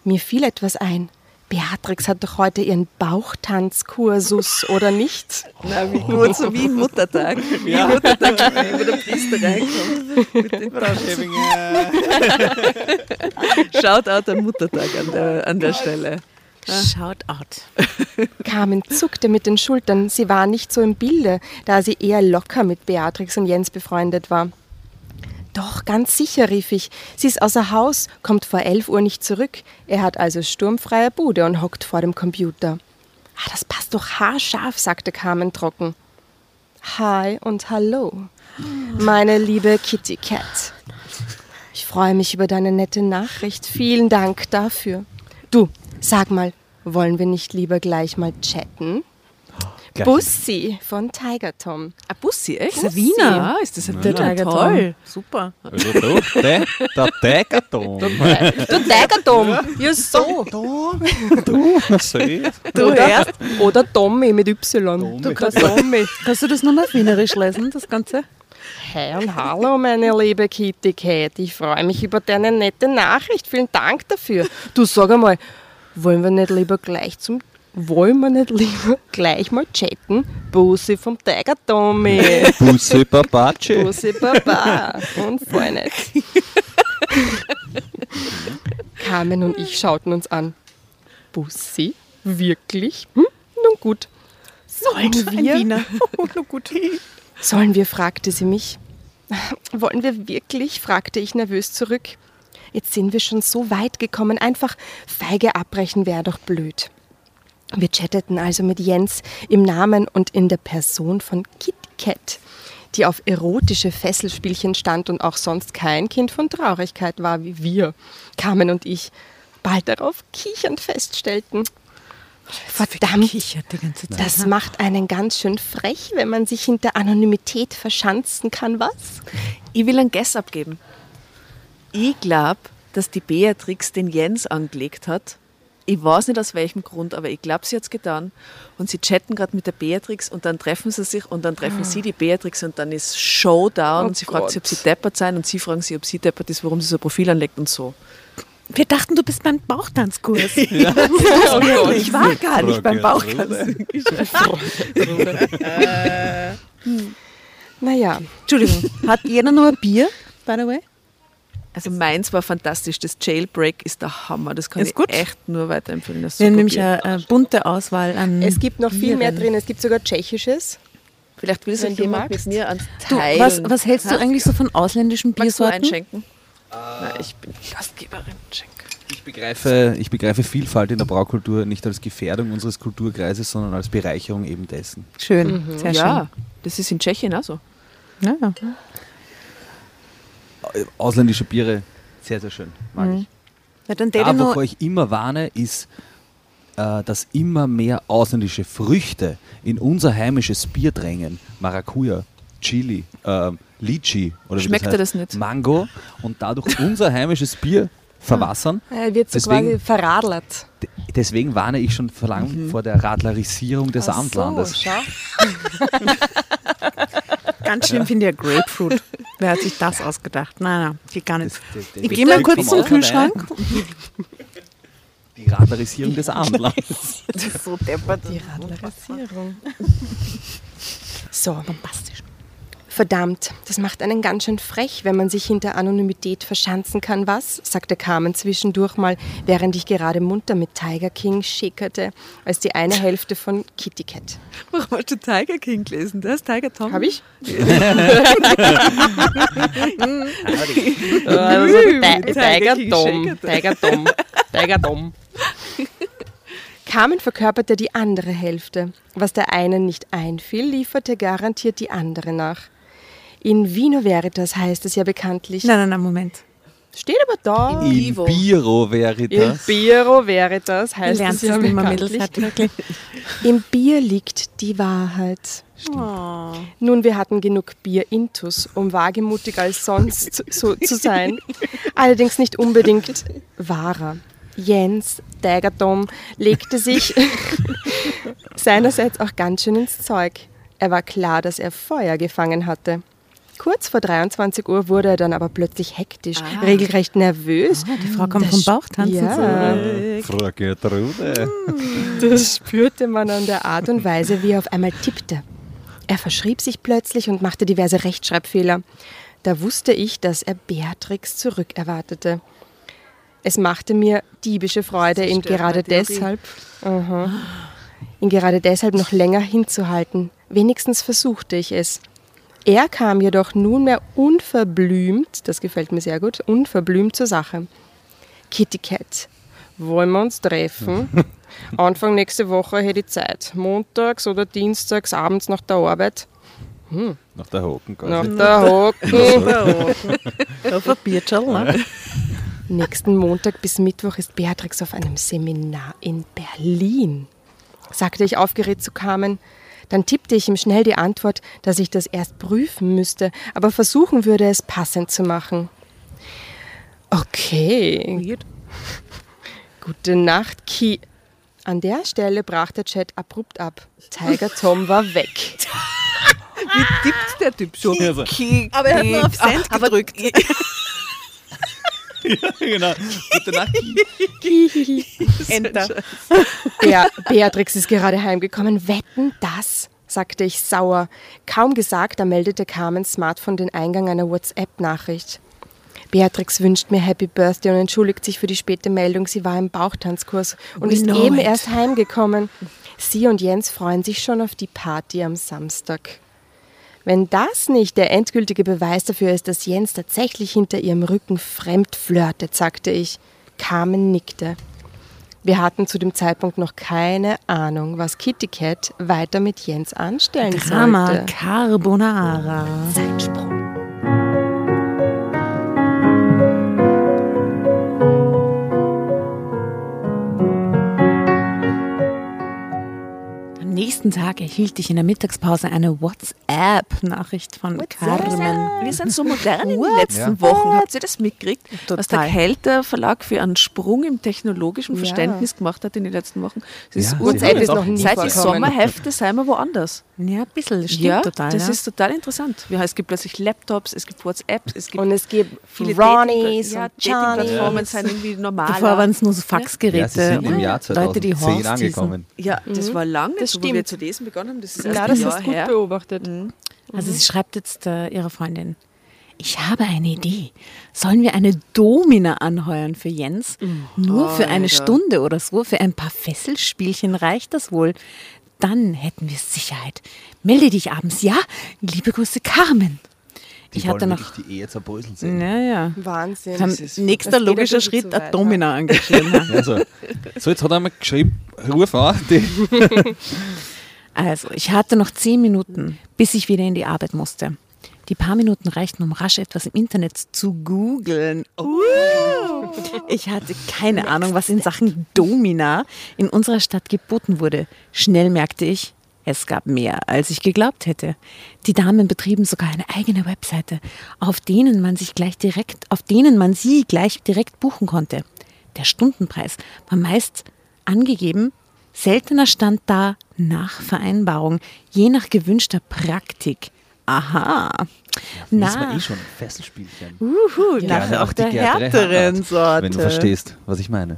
Mir fiel etwas ein. Beatrix hat doch heute ihren Bauchtanzkursus, oder nicht? Na, wie gut, so wie Muttertag. Wie ein Muttertag, wo der Priester reinkommt. Mit den Shoutout an Muttertag an der, an der Stelle. Shout out. Carmen zuckte mit den Schultern. Sie war nicht so im Bilde, da sie eher locker mit Beatrix und Jens befreundet war. Doch, ganz sicher, rief ich. Sie ist außer Haus, kommt vor elf Uhr nicht zurück. Er hat also sturmfreie Bude und hockt vor dem Computer. Ah, das passt doch haarscharf, sagte Carmen trocken. Hi und hallo, meine liebe Kitty Cat. Ich freue mich über deine nette Nachricht. Vielen Dank dafür. Du, sag mal, wollen wir nicht lieber gleich mal chatten? Gleich. Bussi von Tiger Tom. Ein Bussi, echt? Ist ein Wiener. Ja, ist das ein Der Wiener? Tiger Toll. Tom. Super. Also du, der, der Tiger-Tom. Du Tiger Tom, ja so. Du. Du Oder, hörst, oder Tommy mit Y. Du kannst Tommy. kannst du das nochmal auf Wienerisch lesen, das Ganze? Hey und hallo, meine liebe Kitty Cat. Ich freue mich über deine nette Nachricht. Vielen Dank dafür. Du sag einmal, wollen wir nicht lieber gleich zum wollen wir nicht lieber gleich mal chatten? Bussi vom Tiger Tommy. Busse Papace. Bussi Baba. Und nett. Carmen und ich schauten uns an. Bussi? Wirklich? Hm? Nun gut. Sollen wir? Wiener. Oh, na gut. Sollen wir? fragte sie mich. Wollen wir wirklich? fragte ich nervös zurück. Jetzt sind wir schon so weit gekommen. Einfach feige abbrechen wäre doch blöd. Wir chatteten also mit Jens im Namen und in der Person von Kit Kat, die auf erotische Fesselspielchen stand und auch sonst kein Kind von Traurigkeit war wie wir, Carmen und ich, bald darauf kichernd feststellten. Verdammt, das macht einen ganz schön frech, wenn man sich hinter Anonymität verschanzen kann, was? Ich will einen Guess abgeben. Ich glaube, dass die Beatrix den Jens angelegt hat. Ich weiß nicht aus welchem Grund, aber ich glaube, sie hat es getan. Und sie chatten gerade mit der Beatrix und dann treffen sie sich und dann treffen sie die Beatrix und dann ist Showdown Oh und sie fragt sie, ob Gott. sie deppert sein und sie fragen sie, ob sie deppert ist, warum sie so ein Profil anlegt und so. Wir dachten, du bist beim Bauchtanzkurs. Oh Ich war gar nicht beim Bauchtanz. Naja, Entschuldigung, hat jeder nur ein Bier, by the way? Also meins war fantastisch. Das Jailbreak ist der Hammer. Das kann Ist ich gut. echt nur weiterempfehlen. Das ist Wir haben nämlich eine, eine bunte Auswahl an es gibt noch viel mehr Bieren. drin. Es gibt sogar Tschechisches. Vielleicht will wenn sich du jemand magst. mit mir ans Du, Teilen. was, was hältst du eigentlich so von ausländischen Magst du Biersorten? einschenken? Nein, ich bin Gastgeberin. Schenk. Ich begreife, ich begreife Vielfalt in der Braukultur nicht als Gefährdung unseres Kulturkreises, sondern als Bereicherung eben dessen. Schön, sehr ja, schön. das ist in Tschechien auch so. Ja, ja. Ausländische Biere, sehr, sehr schön. Mag ich. ja dann Da, wovor ich immer warne, ist, äh, dass immer mehr ausländische Früchte in unser heimisches Bier drängen. Maracuja, Chili, ähm, Lychee oder wie Schmeckt das dir heißt, das nicht? Mango und dadurch unser heimisches Bier verwassern. Er wird so Deswegen- quasi verradlert. Deswegen warne ich schon vor lang vor der Radlerisierung des Ach Amtlandes. So, schau. ganz schlimm finde ich ja Grapefruit. Wer hat sich das ausgedacht? Nein, nein, geht gar nicht. Das- das- das Ich gehe mal kurz zum Ausland Kühlschrank. Die Radlerisierung des Abendlandes. Das ist so deppert. Die Radlerisierung. So, Bombastisch. Verdammt, das macht einen ganz schön frech, wenn man sich hinter Anonymität verschanzen kann, was? sagte Carmen zwischendurch mal, während ich gerade munter mit Tiger King schickerte, als die eine Hälfte von Kitty Cat. Warum hast du Tiger King gelesen? Ist Tiger Tom. Habe ich? Tiger Also, Tiger Tom. Tiger Tom, Tiger Tom. Carmen verkörperte die andere Hälfte. Was der einen nicht einfiel, lieferte garantiert die andere nach. In Vino Veritas heißt es ja bekanntlich. Nein, nein, nein, Moment. Steht aber da. In Vivo. Biro In Veritas. Biro Veritas heißt es lernst ja es bekanntlich. Im Bier liegt die Wahrheit. Nun, wir hatten genug Bier-Intus, um wagemutig als sonst so zu sein. Allerdings nicht unbedingt wahrer. Jens Dägertom legte sich seinerseits auch ganz schön ins Zeug. Er war klar, dass er Feuer gefangen hatte. Kurz vor 23 Uhr wurde er dann aber plötzlich hektisch, regelrecht nervös. Die Frau kommt Das vom Bauchtanzen ja. zurück. Frau Gertrude. Das spürte man an der Art und Weise, wie er auf einmal tippte. Er verschrieb sich plötzlich und machte diverse Rechtschreibfehler. Da wusste ich, dass er Beatrix zurückerwartete. Es machte mir diebische Freude, ihn gerade deshalb, aha, ihn gerade deshalb noch länger hinzuhalten. Wenigstens versuchte ich es. Er kam jedoch nunmehr unverblümt, das gefällt mir sehr gut, unverblümt zur Sache. Kitty Cat, wollen wir uns treffen? Anfang nächste Woche hätte ich Zeit. Montags oder dienstags abends nach der Arbeit. Nach der Hocken Nach quasi. der Hocken. Auf ein Biertschall, ne? Nächsten Montag bis Mittwoch ist Beatrix auf einem Seminar in Berlin, sagte ich aufgeregt zu Carmen. Dann tippte ich ihm schnell die Antwort, dass ich das erst prüfen müsste, aber versuchen würde, es passend zu machen. Okay. Gute Nacht, Ki. An der Stelle brach der Chat abrupt ab. Tiger Tom war weg. Wie tippt der Typ so? Also, Aber er hat nur auf Send Aber- genau. Gute Nacht. Enter. Bea Beatrix ist gerade heimgekommen. Wetten das? sagte ich sauer. Kaum gesagt, da meldete Carmens Smartphone den Eingang einer WhatsApp-Nachricht. Beatrix wünscht mir Happy Birthday und entschuldigt sich für die späte Meldung. Sie war im Bauchtanzkurs und We ist eben it. erst heimgekommen. Sie und Jens freuen sich schon auf die Party am Samstag. Wenn das nicht der endgültige Beweis dafür ist, dass Jens tatsächlich hinter ihrem Rücken fremd flirtet, sagte ich. Carmen nickte. Wir hatten zu dem Zeitpunkt noch keine Ahnung, was Kitty Cat weiter mit Jens anstellen Drama sollte. Carbonara. Zeitsprung. Nächsten Tag erhielt ich in der Mittagspause eine WhatsApp-Nachricht von Carmen. Wir sind so modern in den letzten Wochen. Habt ihr das mitgekriegt? Was der. Kelter Verlag für einen Sprung im technologischen Ja. Verständnis gemacht hat in den letzten Wochen. Das Ja, ist sie WhatsApp ist noch nie Seit die. Sommerhefte sind wir woanders. Ja, ein bisschen, das stimmt ja, total. das ja. ist total interessant. Ja, es gibt plötzlich Laptops, es gibt WhatsApps, es gibt Und es gibt viele Ronnies ja, Dating-Plattformen sind irgendwie normal. Davor waren es nur so Ja, Faxgeräte sind im Jahr Leute, die 2010 Horst angekommen. Ja, das war lange, Das so, wo wir stimmt. zu lesen begonnen haben. Das ist erst ein das Jahr ist gut her. beobachtet. Also sie schreibt jetzt äh, ihrer Freundin, ich habe eine Idee. Sollen wir eine Domina anheuern für Jens? Nur für eine Alter. Stunde oder so, für ein paar Fesselspielchen reicht das wohl. Dann hätten wir Sicherheit. Melde dich abends, ja? Liebe Grüße, Carmen. Die ich hatte wollen noch... die Ehe zerbröseln sehen. Naja. Wahnsinn. Dann nächster ein logischer Schritt, weit, Domina engagieren. Also, so, jetzt hat er mal geschrieben, ruf an. Also, ich hatte noch zehn Minuten, bis ich wieder in die Arbeit musste. Die paar Minuten reichten, um rasch etwas im Internet zu googeln. Uh, ich hatte keine Ahnung, was in Sachen Domina in unserer Stadt geboten wurde. Schnell merkte ich, es gab mehr, als ich geglaubt hätte. Die Damen betrieben sogar eine eigene Webseite, auf denen man sich gleich direkt, auf denen man sie gleich direkt buchen konnte. Der Stundenpreis war meist angegeben, seltener stand da nach Vereinbarung, je nach gewünschter Praktik. Aha. Ja, das war eh schon ein Fesselspielchen. Uhu, Gerne nach auch die der härtere härteren Sorte. Wenn du verstehst, was ich meine.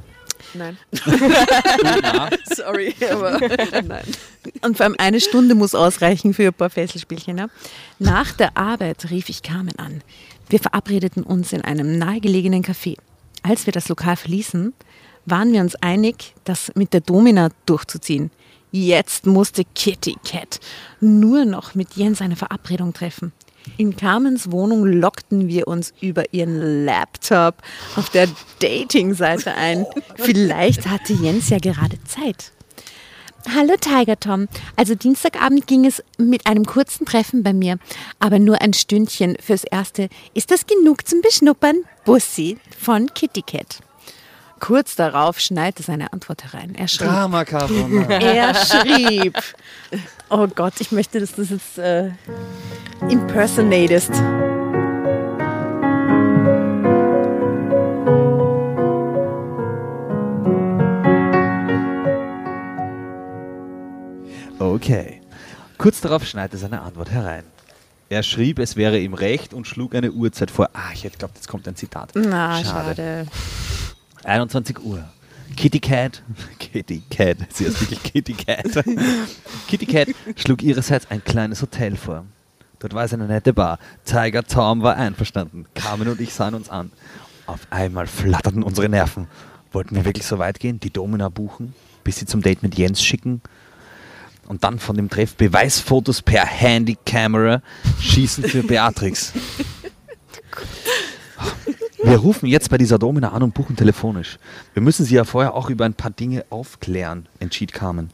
Nein. Sorry, aber nein. Und vor allem eine Stunde muss ausreichen für ein paar Fesselspielchen. Ne? Nach der Arbeit rief ich Carmen an. Wir verabredeten uns in einem nahegelegenen Café. Als wir das Lokal verließen, waren wir uns einig, das mit der Domina durchzuziehen. Jetzt musste Kitty Cat nur noch mit Jens eine Verabredung treffen. In Carmens Wohnung lockten wir uns über ihren Laptop auf der Dating-Seite ein. Vielleicht hatte Jens ja gerade Zeit. Hallo Tiger Tom. Also Dienstagabend ging es mit einem kurzen Treffen bei mir, aber nur ein Stündchen fürs Erste. Ist das genug zum Beschnuppern? Bussi von Kitty Cat. Kurz darauf schneite seine Antwort herein. Er schrieb, Drama Carbonara. er schrieb, oh Gott, ich möchte, dass du das jetzt äh, impersonatest. Okay. Kurz darauf schneit er seine Antwort herein. Er schrieb, es wäre ihm recht und schlug eine Uhrzeit vor. Ah, ich hätte geglaubt, jetzt kommt ein Zitat. Na, schade. 21 Uhr. Kitty Cat, Kitty Cat, sie heißt wirklich Kitty Cat. Kitty Cat schlug ihrerseits ein kleines Hotel vor. Dort war es eine nette Bar. Tiger Tom war einverstanden. Carmen und ich sahen uns an. Auf einmal flatterten unsere Nerven. Wollten wir wirklich so weit gehen, die Domina buchen, bis sie zum Date mit Jens schicken und dann von dem Treff Beweisfotos per Handycamera schießen für Beatrix. Wir rufen jetzt bei dieser Domina an und buchen telefonisch. Wir müssen sie ja vorher auch über ein paar Dinge aufklären, entschied Carmen.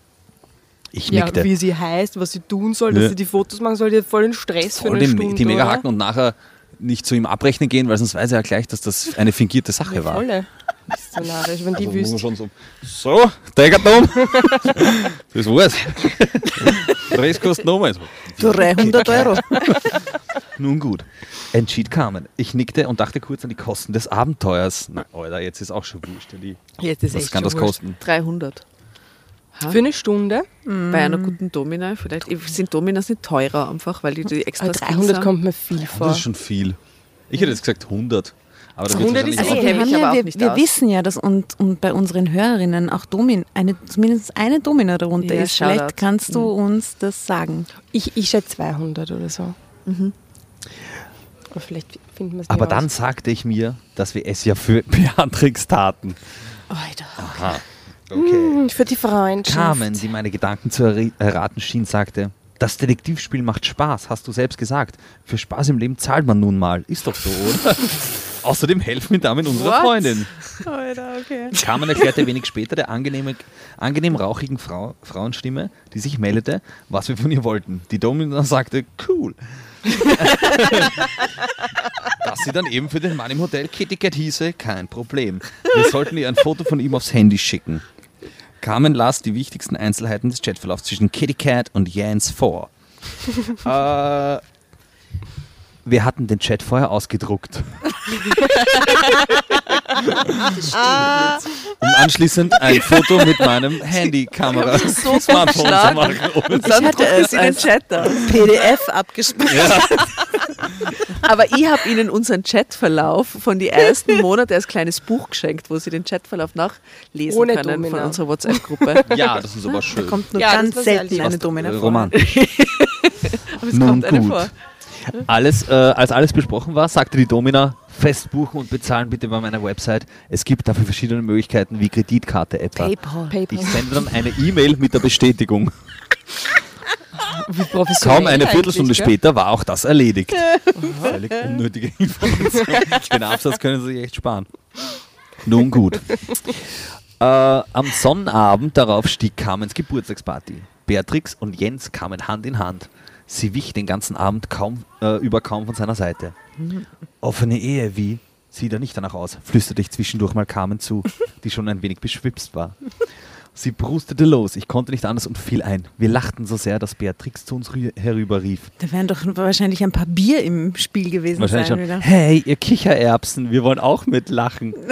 Ich Ja, nickte. wie sie heißt, was sie tun soll, dass Ja. sie die Fotos machen soll, die hat voll den Stress für Voll eine die, Stunde, die mega hacken und nachher nicht zu ihm abrechnen gehen, weil sonst weiß er ja gleich, dass das eine fingierte Sache Ja, war. volle. Szenarisch, wenn die Also muss man wüsste. schon so, so, Tiger-Tom, das war's. Rest kostet nochmal. 300 Euro. Nun gut, entschied Carmen. Ich nickte und dachte kurz an die Kosten des Abenteuers. Na, Alter, jetzt ist auch schon wurscht. Die, Jetzt ist was echt kann das wurscht. kosten? 300. Für eine Stunde? Bei einer guten Domina vielleicht. Sind Dominas nicht teurer einfach, weil die die extra Aber Skills 300 haben? kommt mir viel Das vor. ist schon viel. Ich hätte jetzt gesagt 100. Aber da wird's 100 ist Also wir, ja, wir, wir wissen ja, dass und, und bei unseren Hörerinnen auch Domin, eine, zumindest eine Domina darunter Ja, ist. Shoutout. Vielleicht kannst du uns das sagen. Ich, ich schätze 200 oder so. Aber vielleicht finden wir es Aber dann sagte ich mir, dass wir es ja für Beatrix taten. Alter. Aha. Okay. Für die Freundschaft. Carmen, die meine Gedanken zu erraten schien, sagte, das Detektivspiel macht Spaß, hast du selbst gesagt. Für Spaß im Leben zahlt man nun mal. Ist doch so, oder? Außerdem helfen mir damit unserer What? Freundin. Alter, okay. Carmen erklärte wenig später der angenehme, angenehm rauchigen Frau, Frauenstimme, die sich meldete, was wir von ihr wollten. Die Domina sagte, cool. Dass sie dann eben für den Mann im Hotel Kitty Cat hieße, kein Problem. Wir sollten ihr ein Foto von ihm aufs Handy schicken. Carmen las die wichtigsten Einzelheiten des Chatverlaufs zwischen Kitty Cat und Jens vor. äh, wir hatten den Chat vorher ausgedruckt. um anschließend ein Foto mit meinem Handykamera so Smartphone zu machen. Und Dann hatte drucken es sie den Chat aus. PDF abgespeichert. Aber ich habe Ihnen unseren Chatverlauf von den ersten Monaten als kleines Buch geschenkt, wo Sie den Chatverlauf nachlesen Ohne können Domina. von unserer WhatsApp-Gruppe. ja, das ist aber schön. Da kommt nur Ja, ganz selten eine Domina Äh, vor. Roman. Aber es Nun kommt eine gut. vor. Alles, äh, als alles besprochen war, sagte die Domina, festbuchen und bezahlen bitte bei meiner Website. Es gibt dafür verschiedene Möglichkeiten, wie Kreditkarte etwa. PayPal. PayPal. Ich sende dann eine E-Mail mit der Bestätigung. Wie professionell Kaum eine Viertelstunde gell? später war auch das erledigt. Völlig unnötige Information. Den Absatz können Sie sich echt sparen. Nun gut. Äh, am Sonnabend darauf stieg Carmens Geburtstagsparty. Beatrix und Jens kamen Hand in Hand. Sie wich den ganzen Abend kaum, äh, über kaum von seiner Seite. Offene Ehe, wie? Sieht er nicht danach aus, flüsterte ich zwischendurch mal Carmen zu, die schon ein wenig beschwipst war. Sie brustete los, ich konnte nicht anders und fiel ein. Wir lachten so sehr, dass Beatrix zu uns rü- herüberrief. Da wären doch wahrscheinlich ein paar Bier im Spiel gewesen Wahrscheinlich sein. schon, Wieder. hey, ihr Kichererbsen, wir wollen auch mitlachen.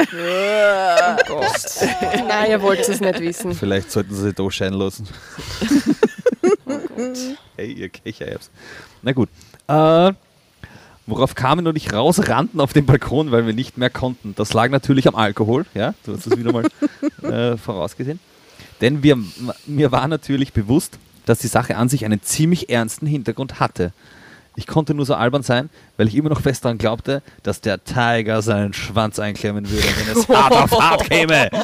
Na, ihr wollt es nicht wissen. Vielleicht sollten sie sich da scheinen lassen. hey, ihr Kichererbsen. Na gut. Äh, worauf Carmen und ich rausrannten auf den Balkon, weil wir nicht mehr konnten. Das lag natürlich am Alkohol. Ja, du hast es wieder mal äh, vorausgesehen. Denn wir, mir war natürlich bewusst, dass die Sache an sich einen ziemlich ernsten Hintergrund hatte. Ich konnte nur so albern sein, weil ich immer noch fest daran glaubte, dass der Tiger seinen Schwanz einklemmen würde, wenn es hart auf hart käme.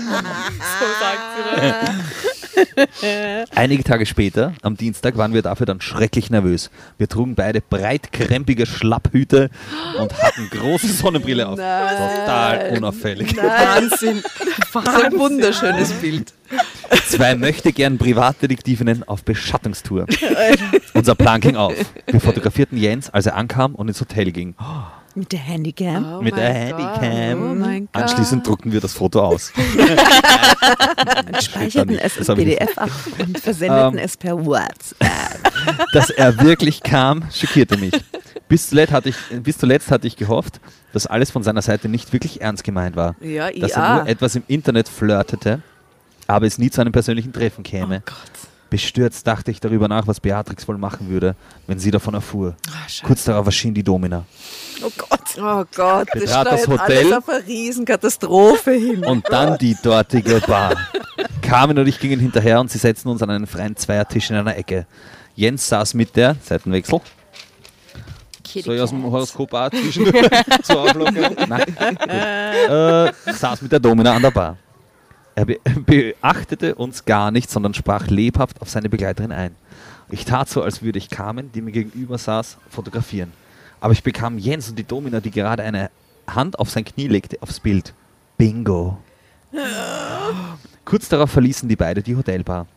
Einige Tage später, am Dienstag, waren wir dafür dann schrecklich nervös. Wir trugen beide breitkrempige Schlapphüte und hatten große Sonnenbrille auf. Total unauffällig. Wahnsinn. Das ist ein wunderschönes Bild. Zwei möchte gern Privatdetektivinnen auf Beschattungstour. Unser Plan ging auf. Wir fotografierten Jens, als er ankam und ins Hotel ging. Mit der Handycam. Oh Mit der Handycam. Oh mein Gott. Anschließend druckten wir das Foto aus. speicherten es als. PDF ab und versendeten Ähm. es per WhatsApp. Dass er wirklich kam, schockierte mich. Bis zuletzt, hatte ich, bis zuletzt hatte ich gehofft, dass alles von seiner Seite nicht wirklich ernst gemeint war. Ja, dass ja. er nur etwas im Internet flirtete, aber es nie zu einem persönlichen Treffen käme. Oh Gott. Bestürzt dachte ich darüber nach, was Beatrix wohl machen würde, wenn sie davon erfuhr. Scheiße. Kurz darauf erschien die Domina. Oh Gott. Oh Gott, das Betrat das Hotel. alles auf eine Riesenkatastrophe hin. Und dann die dortige Bar. Carmen und ich gingen hinterher und sie setzten uns an einen freien Zweiertisch in einer Ecke. Jens saß mit der, Seitenwechsel, soll ich aus dem Horoskop auch zwischendurch zur Auflockerung? Nein. Äh, saß mit der Domina an der Bar. Er be beachtete uns gar nicht, sondern sprach lebhaft auf seine Begleiterin ein. Ich tat so, als würde ich Carmen, die mir gegenüber saß, fotografieren. Aber ich bekam Jens und die Domina, die gerade eine Hand auf sein Knie legte, aufs Bild. Bingo. Kurz darauf verließen die beiden die Hotelbar.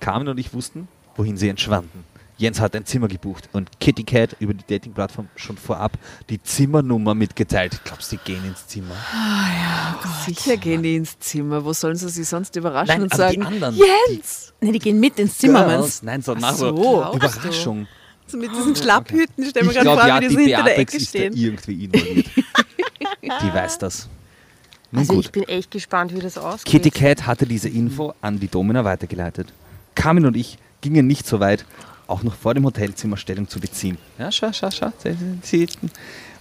Carmen und ich wussten, wohin sie entschwanden. Jens hat ein Zimmer gebucht und Kitty Cat über die Dating-Plattform schon vorab die Zimmernummer mitgeteilt. Ich glaube, sie gehen ins Zimmer. Sicher gehen die ins Zimmer. Wo sollen sie sich sonst überraschen und aber sagen, die anderen. Jens! Ne, die gehen mit ins Die Zimmer, Girls. Nein, so nach so, so Überraschung. du? Mit diesen Schlapphüten, stell mir Ich gerade glaube, vor, ja, wie die die so hinter der Ecke ist da stehen. irgendwie involviert. die weiß das. Nun Also gut. ich bin echt gespannt, wie das ausgeht. Kitty Cat hatte diese Info an die Domina weitergeleitet. Carmen und ich gingen nicht so weit, auch noch vor dem Hotelzimmer Stellung zu beziehen. Ja, schau, schau, schau.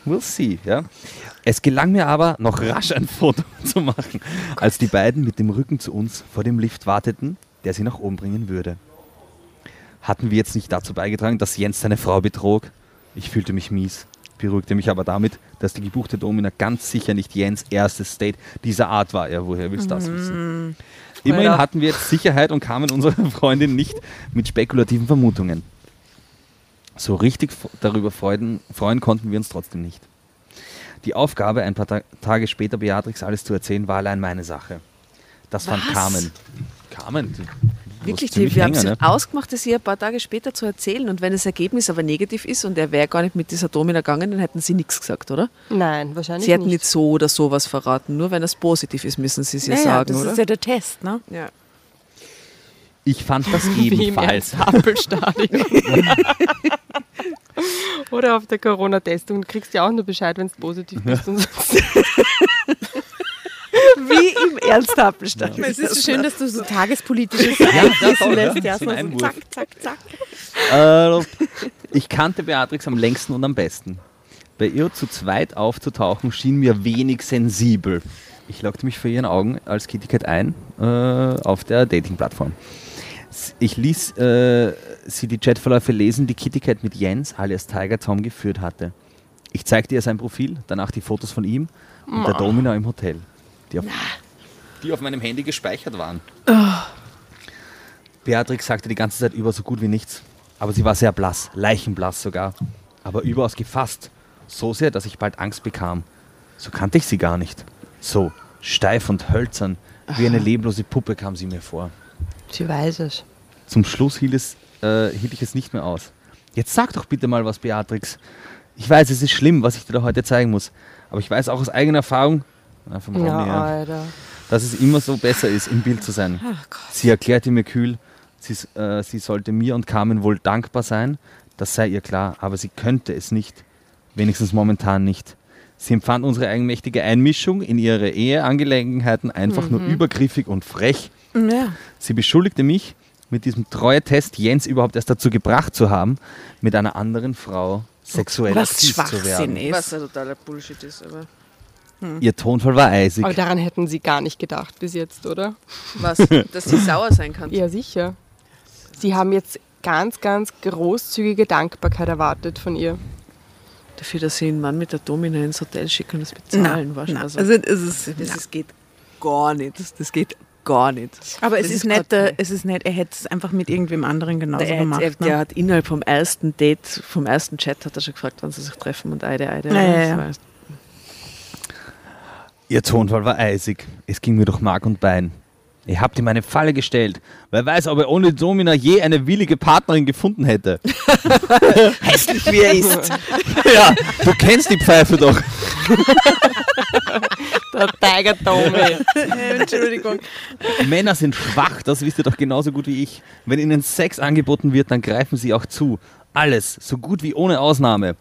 We'll see. Ja. Es gelang mir aber, noch rasch ein Foto zu machen, als die beiden mit dem Rücken zu uns vor dem Lift warteten, der sie nach oben bringen würde. Hatten wir jetzt nicht dazu beigetragen, dass Jens seine Frau betrog? Ich fühlte mich mies, beruhigte mich aber damit, dass die gebuchte Domina ganz sicher nicht Jens erstes Date dieser Art war. Ja, woher willst du das wissen? Immerhin Alter. hatten wir jetzt Sicherheit und kamen unserer Freundin nicht mit spekulativen Vermutungen. So richtig darüber freuen, freuen konnten wir uns trotzdem nicht. Die Aufgabe, ein paar Ta Tage später Beatrix alles zu erzählen, war allein meine Sache. Das fand Was? Carmen. Carmen, du Wirklich, die, wir haben es ne? ausgemacht, das ihr ein paar Tage später zu erzählen. Und wenn das Ergebnis aber negativ ist und er wäre gar nicht mit dieser Domina gegangen, dann hätten sie nichts gesagt, oder? Nein, wahrscheinlich Sie hätten nicht. nicht so oder so was verraten. Nur wenn es positiv ist, müssen sie es ja Naja, sagen, das oder? ist ja der Test, ne? ja. Ich fand das Wie im ebenfalls. Ernst-Happel-Stadion. Oder auf der Corona-Testung. Du kriegst ja auch nur Bescheid, wenn es positiv bist. Und so. Wie im Ernsthappelstand. Es ist so schön, dass du so tagespolitisches ja, einfließen toll, ja. lässt. Ja, So so, ein zack, zack, zack. Äh, ich kannte Beatrix am längsten und am besten. Bei ihr zu zweit aufzutauchen schien mir wenig sensibel. Ich lockte mich vor ihren Augen als Kitty Cat ein äh, auf der Dating-Plattform. Ich ließ äh, sie die Chatverläufe lesen, die Kitty Cat mit Jens alias Tiger Tom geführt hatte. Ich zeigte ihr sein Profil, danach die Fotos von ihm und der Domina im Hotel, die auf, die auf meinem Handy gespeichert waren. Beatrix sagte die ganze Zeit über so gut wie nichts. Aber sie war sehr blass, leichenblass sogar. Aber überaus gefasst. So sehr, dass ich bald Angst bekam. So kannte ich sie gar nicht. So steif und hölzern, wie eine leblose Puppe kam sie mir vor. Sie weiß es. Zum Schluss hielt, es, äh, hielt ich es nicht mehr aus. Jetzt sag doch bitte mal was, Beatrix. Ich weiß, es ist schlimm, was ich dir da heute zeigen muss. Aber ich weiß auch aus eigener Erfahrung, vom Ronny, Ja, ja, Alter. dass es immer so besser ist, im Bild zu sein. Sie erklärte mir kühl, sie, äh, sie sollte mir und Carmen wohl dankbar sein, das sei ihr klar, aber sie könnte es nicht, wenigstens momentan nicht. Sie empfand unsere eigenmächtige Einmischung in ihre Eheangelegenheiten einfach nur übergriffig und frech. Ja. Sie beschuldigte mich, mit diesem Treue-Test Jens überhaupt erst dazu gebracht zu haben, mit einer anderen Frau sexuell Was aktiv zu Schwachsinn werden. ist. Was ja totaler Bullshit ist, aber Ihr Tonfall war eisig. Aber daran hätten Sie gar nicht gedacht bis jetzt, oder? was, dass sie sauer sein kann. Ja, sicher. Sie haben jetzt ganz, ganz großzügige Dankbarkeit erwartet von ihr. Dafür, dass sie einen Mann mit der Domina ins Hotel schicken und das bezahlen. weißt du, na, also, also es ist, das, na. das geht gar nicht. Das, das geht gar nicht. aber es Das ist, ist nicht, grad äh, es ist nicht, er hätte es einfach mit irgendwem anderen genauso Der, gemacht. der, ne? der hat innerhalb vom ersten Date, vom ersten Chat, hat er schon gefragt, wann sie sich treffen und Eide, Eide. Ja, ja, ja. Ihr Tonfall war eisig. Es ging mir durch Mark und Bein. Ihr habt ihm eine Falle gestellt. Wer weiß, ob er ohne Domina je eine willige Partnerin gefunden hätte. Hässlich wie er ist. ja, du kennst die Pfeife doch. Der Tiger Tommy. Entschuldigung. Männer sind schwach, das wisst ihr doch genauso gut wie ich. Wenn ihnen Sex angeboten wird, dann greifen sie auch zu. Alles, so gut wie ohne Ausnahme.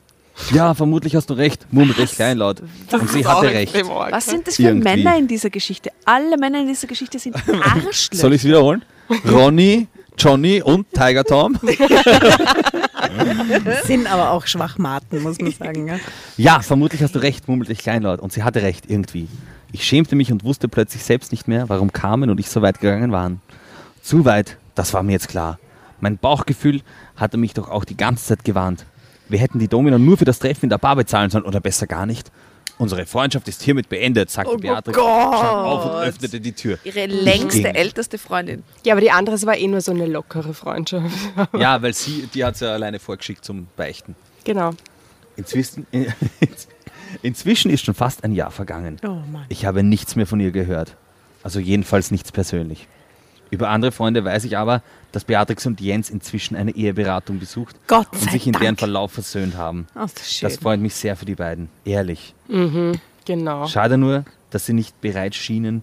Ja, vermutlich hast du recht, murmelt echt kleinlaut. Und sie hatte recht. Was sind das für Irgendwie. Männer in dieser Geschichte? Alle Männer in dieser Geschichte sind Arschlöcher. Soll ich es wiederholen? Ronny, Johnny und Tiger Tom. Sind aber auch Schwachmaten, muss man sagen. Ja? Ja, vermutlich hast du recht, murmelte ich kleinlaut. Und sie hatte recht, irgendwie. Ich schämte mich und wusste plötzlich selbst nicht mehr, warum Carmen und ich so weit gegangen waren. Zu weit, das war mir jetzt klar. Mein Bauchgefühl hatte mich doch auch die ganze Zeit gewarnt. Wir hätten die Domina nur für das Treffen in der Bar bezahlen sollen oder besser gar nicht. Unsere Freundschaft ist hiermit beendet, sagte Beatrix, stand auf und öffnete die Tür. Ihre längste, älteste Freundin. Ja, aber die andere es war eh nur so eine lockere Freundschaft. Ja, weil sie, die hat sie ja alleine vorgeschickt zum Beichten. genau. Inzwischen, inzwischen ist schon fast ein Jahr vergangen. Oh Mann. Ich habe nichts mehr von ihr gehört. Also jedenfalls nichts persönlich. Über andere Freunde weiß ich aber, dass Beatrix und Jens inzwischen eine Eheberatung besucht Gott und sich in deren Dank. Verlauf versöhnt haben. Oh, das ist schön. Das freut mich sehr für die beiden. Ehrlich. Genau. Schade nur, dass sie nicht bereit schienen,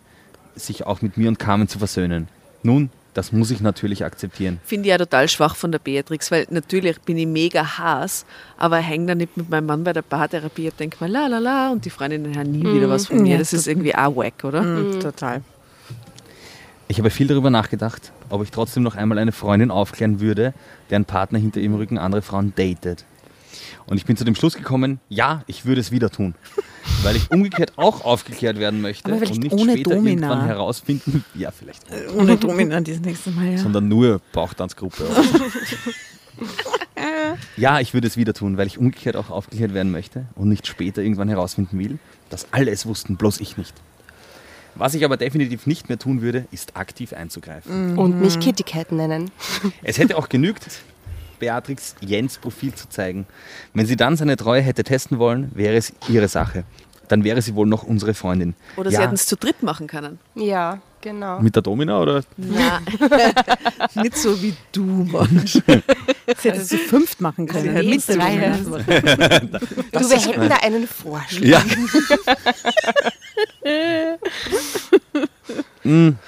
sich auch mit mir und Carmen zu versöhnen. Nun, das muss ich natürlich akzeptieren. Finde ich ja total schwach von der Beatrix, weil natürlich bin ich mega Hass, aber hänge da nicht mit meinem Mann bei der Paartherapie und denke mal la la la und die Freundinnen hören nie wieder was von mir. Ja, Das ist irgendwie auch wack, oder? Mhm, Total. Ich habe viel darüber nachgedacht, ob ich trotzdem noch einmal eine Freundin aufklären würde, deren Partner hinter ihrem Rücken andere Frauen datet. Und ich bin zu dem Schluss gekommen, ja, ich würde es wieder tun. Weil ich umgekehrt auch aufgeklärt werden möchte und nicht ohne später Domina. irgendwann herausfinden, ja, vielleicht, Ohne Domina das nächste Mal, ja. sondern nur Bauchtanzgruppe. ja, ich würde es wieder tun, weil ich umgekehrt auch aufgeklärt werden möchte und nicht später irgendwann herausfinden will, dass alle es wussten, bloß ich nicht. Was ich aber definitiv nicht mehr tun würde, ist aktiv einzugreifen. Und mich Kitty Cat nennen. Es hätte auch genügt, Beatrix Jens Profil zu zeigen. Wenn sie dann seine Treue hätte testen wollen, wäre es ihre Sache. Dann wäre sie wohl noch unsere Freundin. Oder sie ja, hätten es zu dritt machen können. Ja, genau. mit der Domina oder? Na, nicht so wie du, Mann. Das hätte sie fünft machen können. hätten Mit sie Domina. Du, wir hätten da einen Vorschlag. Ja.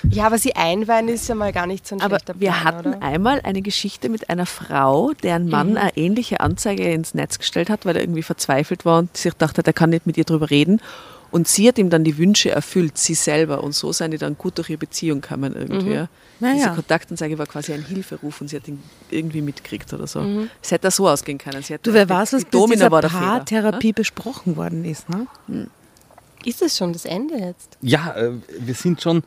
Ja, aber sie einweihen ist ja mal gar nicht so ein Aber schlechter Plan, wir hatten oder? einmal eine Geschichte mit einer Frau, deren Mann eine ähnliche Anzeige ins Netz gestellt hat, weil er irgendwie verzweifelt war und sich dachte, er kann nicht mit ihr drüber reden. Und sie hat ihm dann die Wünsche erfüllt, sie selber. Und so sind die dann gut durch ihre Beziehung gekommen irgendwie. ja. Na Diese ja. Kontaktanzeige war quasi ein Hilferuf und sie hat ihn irgendwie mitgekriegt oder so. Es hätte so ausgehen können. Sie hat Du, wer weiß, was bis Domina dieser Fehler. Paartherapie besprochen worden ist. Ne? Ist es schon das Ende jetzt? Ja, äh, wir sind schon.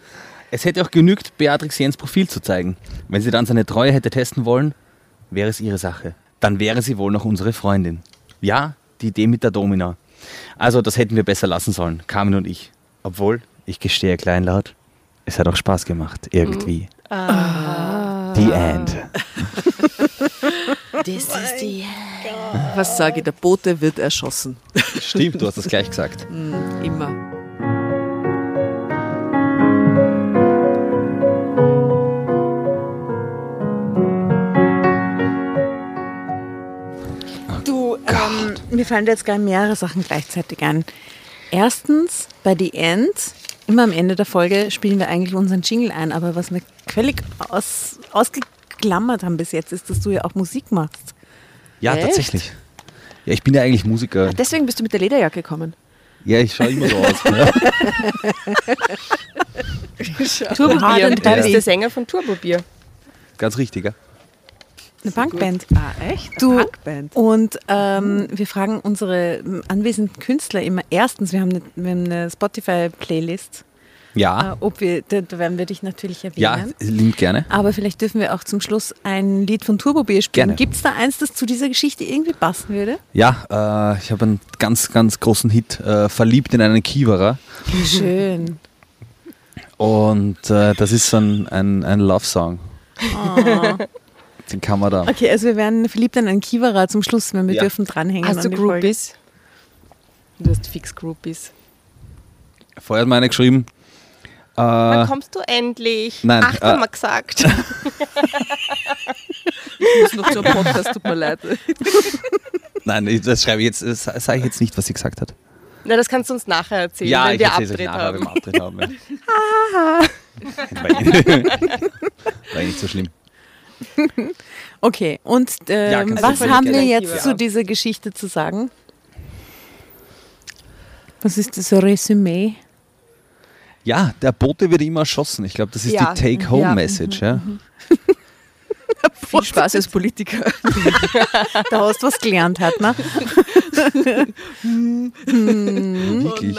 Es hätte auch genügt, Beatrix Jens Profil zu zeigen. Wenn sie dann seine Treue hätte testen wollen, wäre es ihre Sache. Dann wäre sie wohl noch unsere Freundin. Ja, die Idee mit der Domina. Also, das hätten wir besser lassen sollen, Carmen und ich. Obwohl, ich gestehe kleinlaut, es hat auch Spaß gemacht, irgendwie. The End. This is the Was sage ich? Der Bote wird erschossen. Stimmt, du hast das gleich gesagt. Immer. Mir fallen da jetzt gleich mehrere Sachen gleichzeitig ein. Erstens, bei The End, immer am Ende der Folge spielen wir eigentlich unseren Jingle ein, aber was wir völlig aus, ausgeklammert haben bis jetzt, ist, dass du ja auch Musik machst. Ja, Echt? tatsächlich. Ja, ich bin ja eigentlich Musiker. Ah, deswegen bist du mit der Lederjacke gekommen. Ja, ich schaue immer so aus. Ja. Turbobier. Du bist der Sänger von Turbobier. Ganz richtig, ja. Eine Punkband. Ah, echt? Du, Punkband. und ähm, wir fragen unsere ähm, anwesenden Künstler immer erstens, wir haben eine, wir haben eine Spotify-Playlist, Ja, äh, ob wir, da, da werden wir dich natürlich ja, erwähnen. lieb gerne. Aber vielleicht dürfen wir auch zum Schluss ein Lied von Turbo Bier spielen. Gibt es da eins, das zu dieser Geschichte irgendwie passen würde? Ja, äh, ich habe einen ganz, ganz großen Hit, äh, Verliebt in einen Kiewerer. Schön. Und äh, das ist so ein, ein, ein Love-Song. Den kann man da. Okay, also wir werden verliebt an einen Kiewerer zum Schluss, wenn wir Ja. dürfen dranhängen. Hast an du. Groupies? Du hast fix Groupies. Vorher hat mir einer geschrieben. Wann Äh, kommst du endlich? nein, Ach, äh, haben wir gesagt. Ich muss noch zum Podcast, tut mir leid. nein, das schreibe ich jetzt, das sage ich jetzt nicht, was sie gesagt hat. Na, das kannst du uns nachher erzählen, ja, wenn ich wir Abtritt nachher, haben. wenn wir Abtritt haben. ja. war, eh, war eh nicht so schlimm. Okay, und ähm, Ja, was haben wir jetzt Ja. zu dieser Geschichte zu sagen? Was ist das Resümee? Ja, der Bote wird immer erschossen. Ich glaube, das ist Ja. die Take-Home-Message. Ja. Viel Spaß als Politiker. Da hast du was gelernt, hat, ne? Wirklich.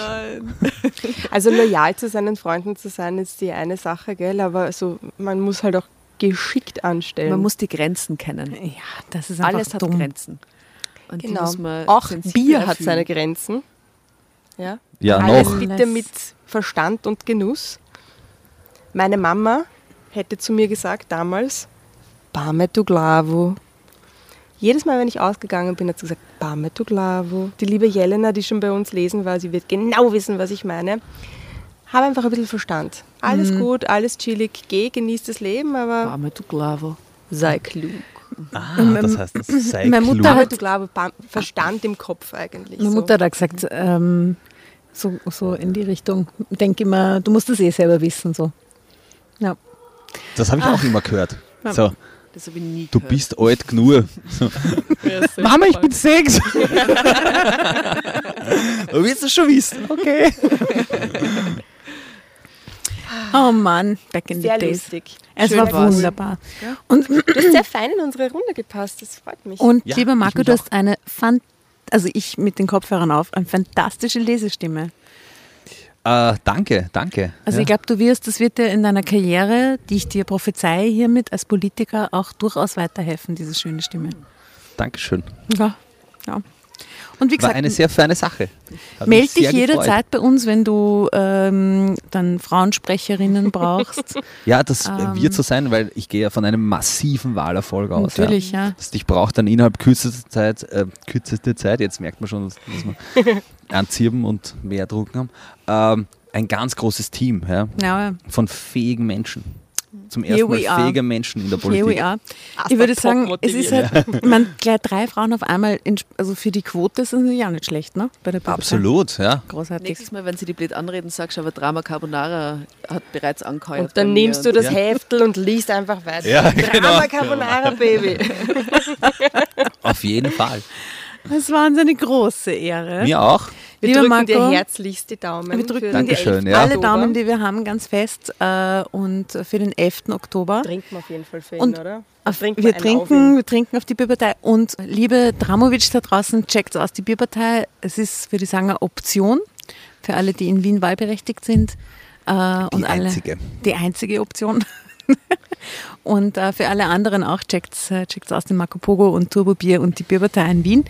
Also loyal zu seinen Freunden zu sein, ist die eine Sache, gell? Aber so, man muss halt auch geschickt anstellen. Man muss die Grenzen kennen. Ja, das ist einfach Alles hat dumm. Grenzen. Und genau. muss man auch Bier hat erfüllen. seine Grenzen. Ja. Ja, Alles noch. bitte mit Verstand und Genuss. Meine Mama hätte zu mir gesagt damals, Bame tu glavo. Jedes Mal, wenn ich ausgegangen bin, hat sie gesagt, Bame tu glavo. Die liebe Jelena, die schon bei uns lesen war, sie wird genau wissen, was ich meine. Habe einfach ein bisschen Verstand. Alles gut, alles chillig, geh, genieß das Leben, aber Bame tu glavo. sei klug. Ah, das heißt, das sei Meine Mutter klug. Bame hat- Bam- Verstand im Kopf eigentlich. Meine so. Mutter hat gesagt, ähm, so, so in die Richtung, denk immer, du musst das eh selber wissen. So. Ja. Das habe ich auch immer gehört. So, Das habe ich nie du gehört. bist alt genug. So. Mama, ich bin sechs. du willst es schon wissen. Okay. Oh Mann, back in Sehr the days. lustig. Es Schön war war's. wunderbar. Und, Du hast sehr fein in unsere Runde gepasst, das freut mich. und Ja, lieber Marco, du hast eine fan also ich mit den Kopfhörern auf, eine fantastische Lesestimme. Äh, danke, danke. Also ja. ich glaube, du wirst, das wird dir in deiner Karriere, die ich dir prophezeie hiermit als Politiker, auch durchaus weiterhelfen, diese schöne Stimme. Dankeschön. Ja, ja. Und wie War gesagt, eine sehr feine Sache. Hat melde dich jederzeit bei uns, wenn du ähm, dann Frauensprecherinnen brauchst. Ja, das Ähm. wird so sein, weil ich gehe ja von einem massiven Wahlerfolg aus. Natürlich, ja. Ja. Das heißt, ich brauche dann innerhalb kürzester Zeit, äh, kürzeste Zeit, jetzt merkt man schon, dass, dass wir anzirben und mehr drucken haben, ähm, ein ganz großes Team ja, ja. von fähigen Menschen. Zum Here ersten Mal we are. fähige Menschen in der Here Politik. we are. Ich würde sagen, es ist halt, ich meine, gleich drei Frauen auf einmal, in, also für die Quote ist es ja nicht schlecht, ne? Bei der Partei. Absolut, ja. Großartig. Nächstes Mal, wenn sie die blöd anreden, sagst du aber Drama Carbonara hat bereits angeheuert. Und dann nimmst du das Ja. Heftel und liest einfach weiter. Ja, Drama genau. Carbonara, Baby. Auf jeden Fall. Das war uns eine große Ehre. Mir auch. Wir Lieber drücken dir Marco, herzlichst die Daumen. Wir drücken für dir den Dankeschön, 11. ja. alle. Daumen, die wir haben, ganz fest äh, und für den 11. Oktober. Trinken wir auf jeden Fall für ihn, Und oder? Auf, Trinken wir, trinken, wir trinken auf die Bierpartei. Und liebe Dramovic da draußen, checkt aus die Bierpartei. Es ist, würde ich sagen, eine Option für alle, die in Wien wahlberechtigt sind. Äh, und alle, einzige. Die einzige Option. und äh, für alle anderen auch, checkt äh, checkt's aus den Marco Pogo und Turbo Bier und die Bierpartei in Wien.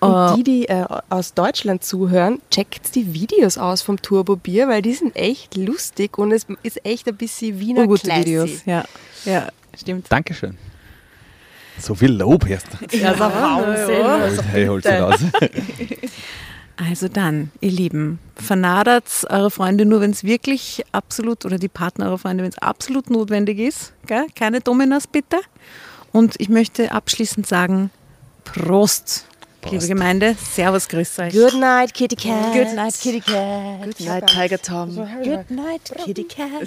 Äh, Und die, die äh, aus Deutschland zuhören, checkt die Videos aus vom Turbo Bier, weil die sind echt lustig und es ist echt ein bisschen Wiener urgute Classy. Videos. Ja, ja, stimmt. Dankeschön. So viel Lob erst. Ja, ein Wahnsinn. Hey, hol's dir raus. Also dann, ihr Lieben, vernadert eure Freunde nur, wenn es wirklich absolut, oder die Partner eurer Freunde, wenn es absolut notwendig ist. Gell? Keine Dominas bitte. Und ich möchte abschließend sagen, Prost. Passt. Liebe Gemeinde, Servus, grüß euch. Good night, Kitty Cat. Good night, Kitty Cat. Good night, Tiger Tom. Good night, Kitty Cat.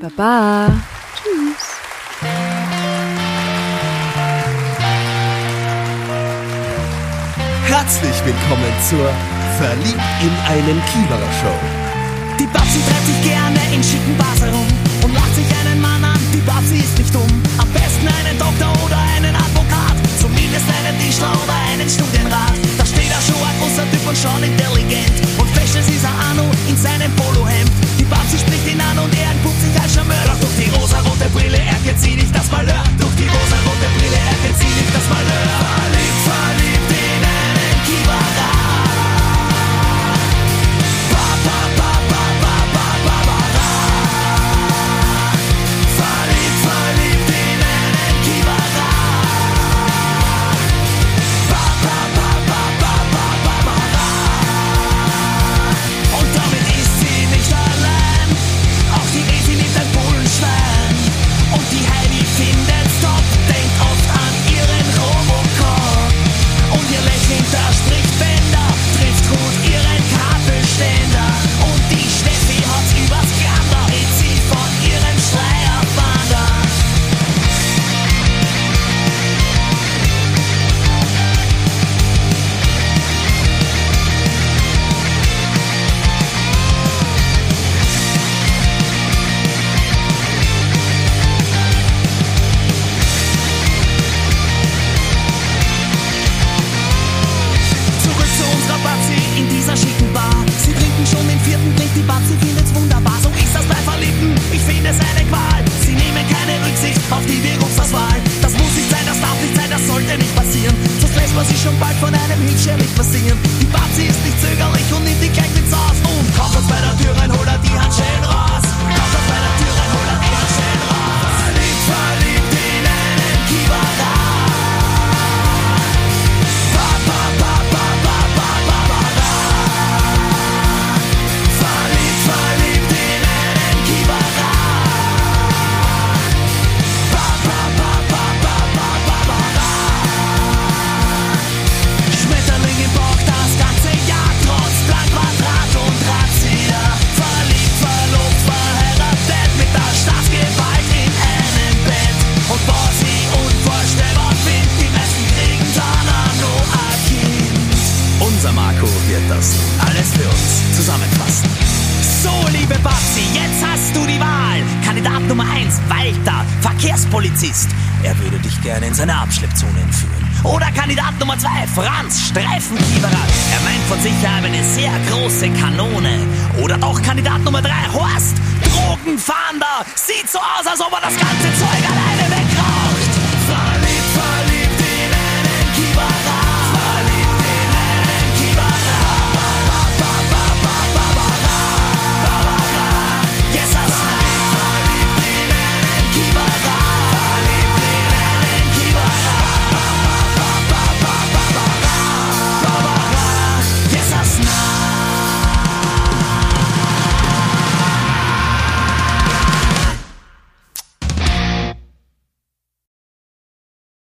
Baba. Tschüss. Herzlich willkommen zur Verliebt in einen Kiewerer Show. Die Babsi treibt sich gerne in schicken Bars herum und lacht sich einen Mann an. Die Babsi ist nicht dumm. Am besten einen Doktor oder einen es nennen die schlau einen Studienrat. Da steht auch schon ein großer Typ und schon intelligent. Und fashion ist er Anno in seinem Polohemd. Die Babsi spricht ihn an und er guckt sich als Charmeur. Doch durch die rosarote Brille erkennt sie nicht das Malheur. Durch die rosarote Brille erkennt sie nicht das Malheur.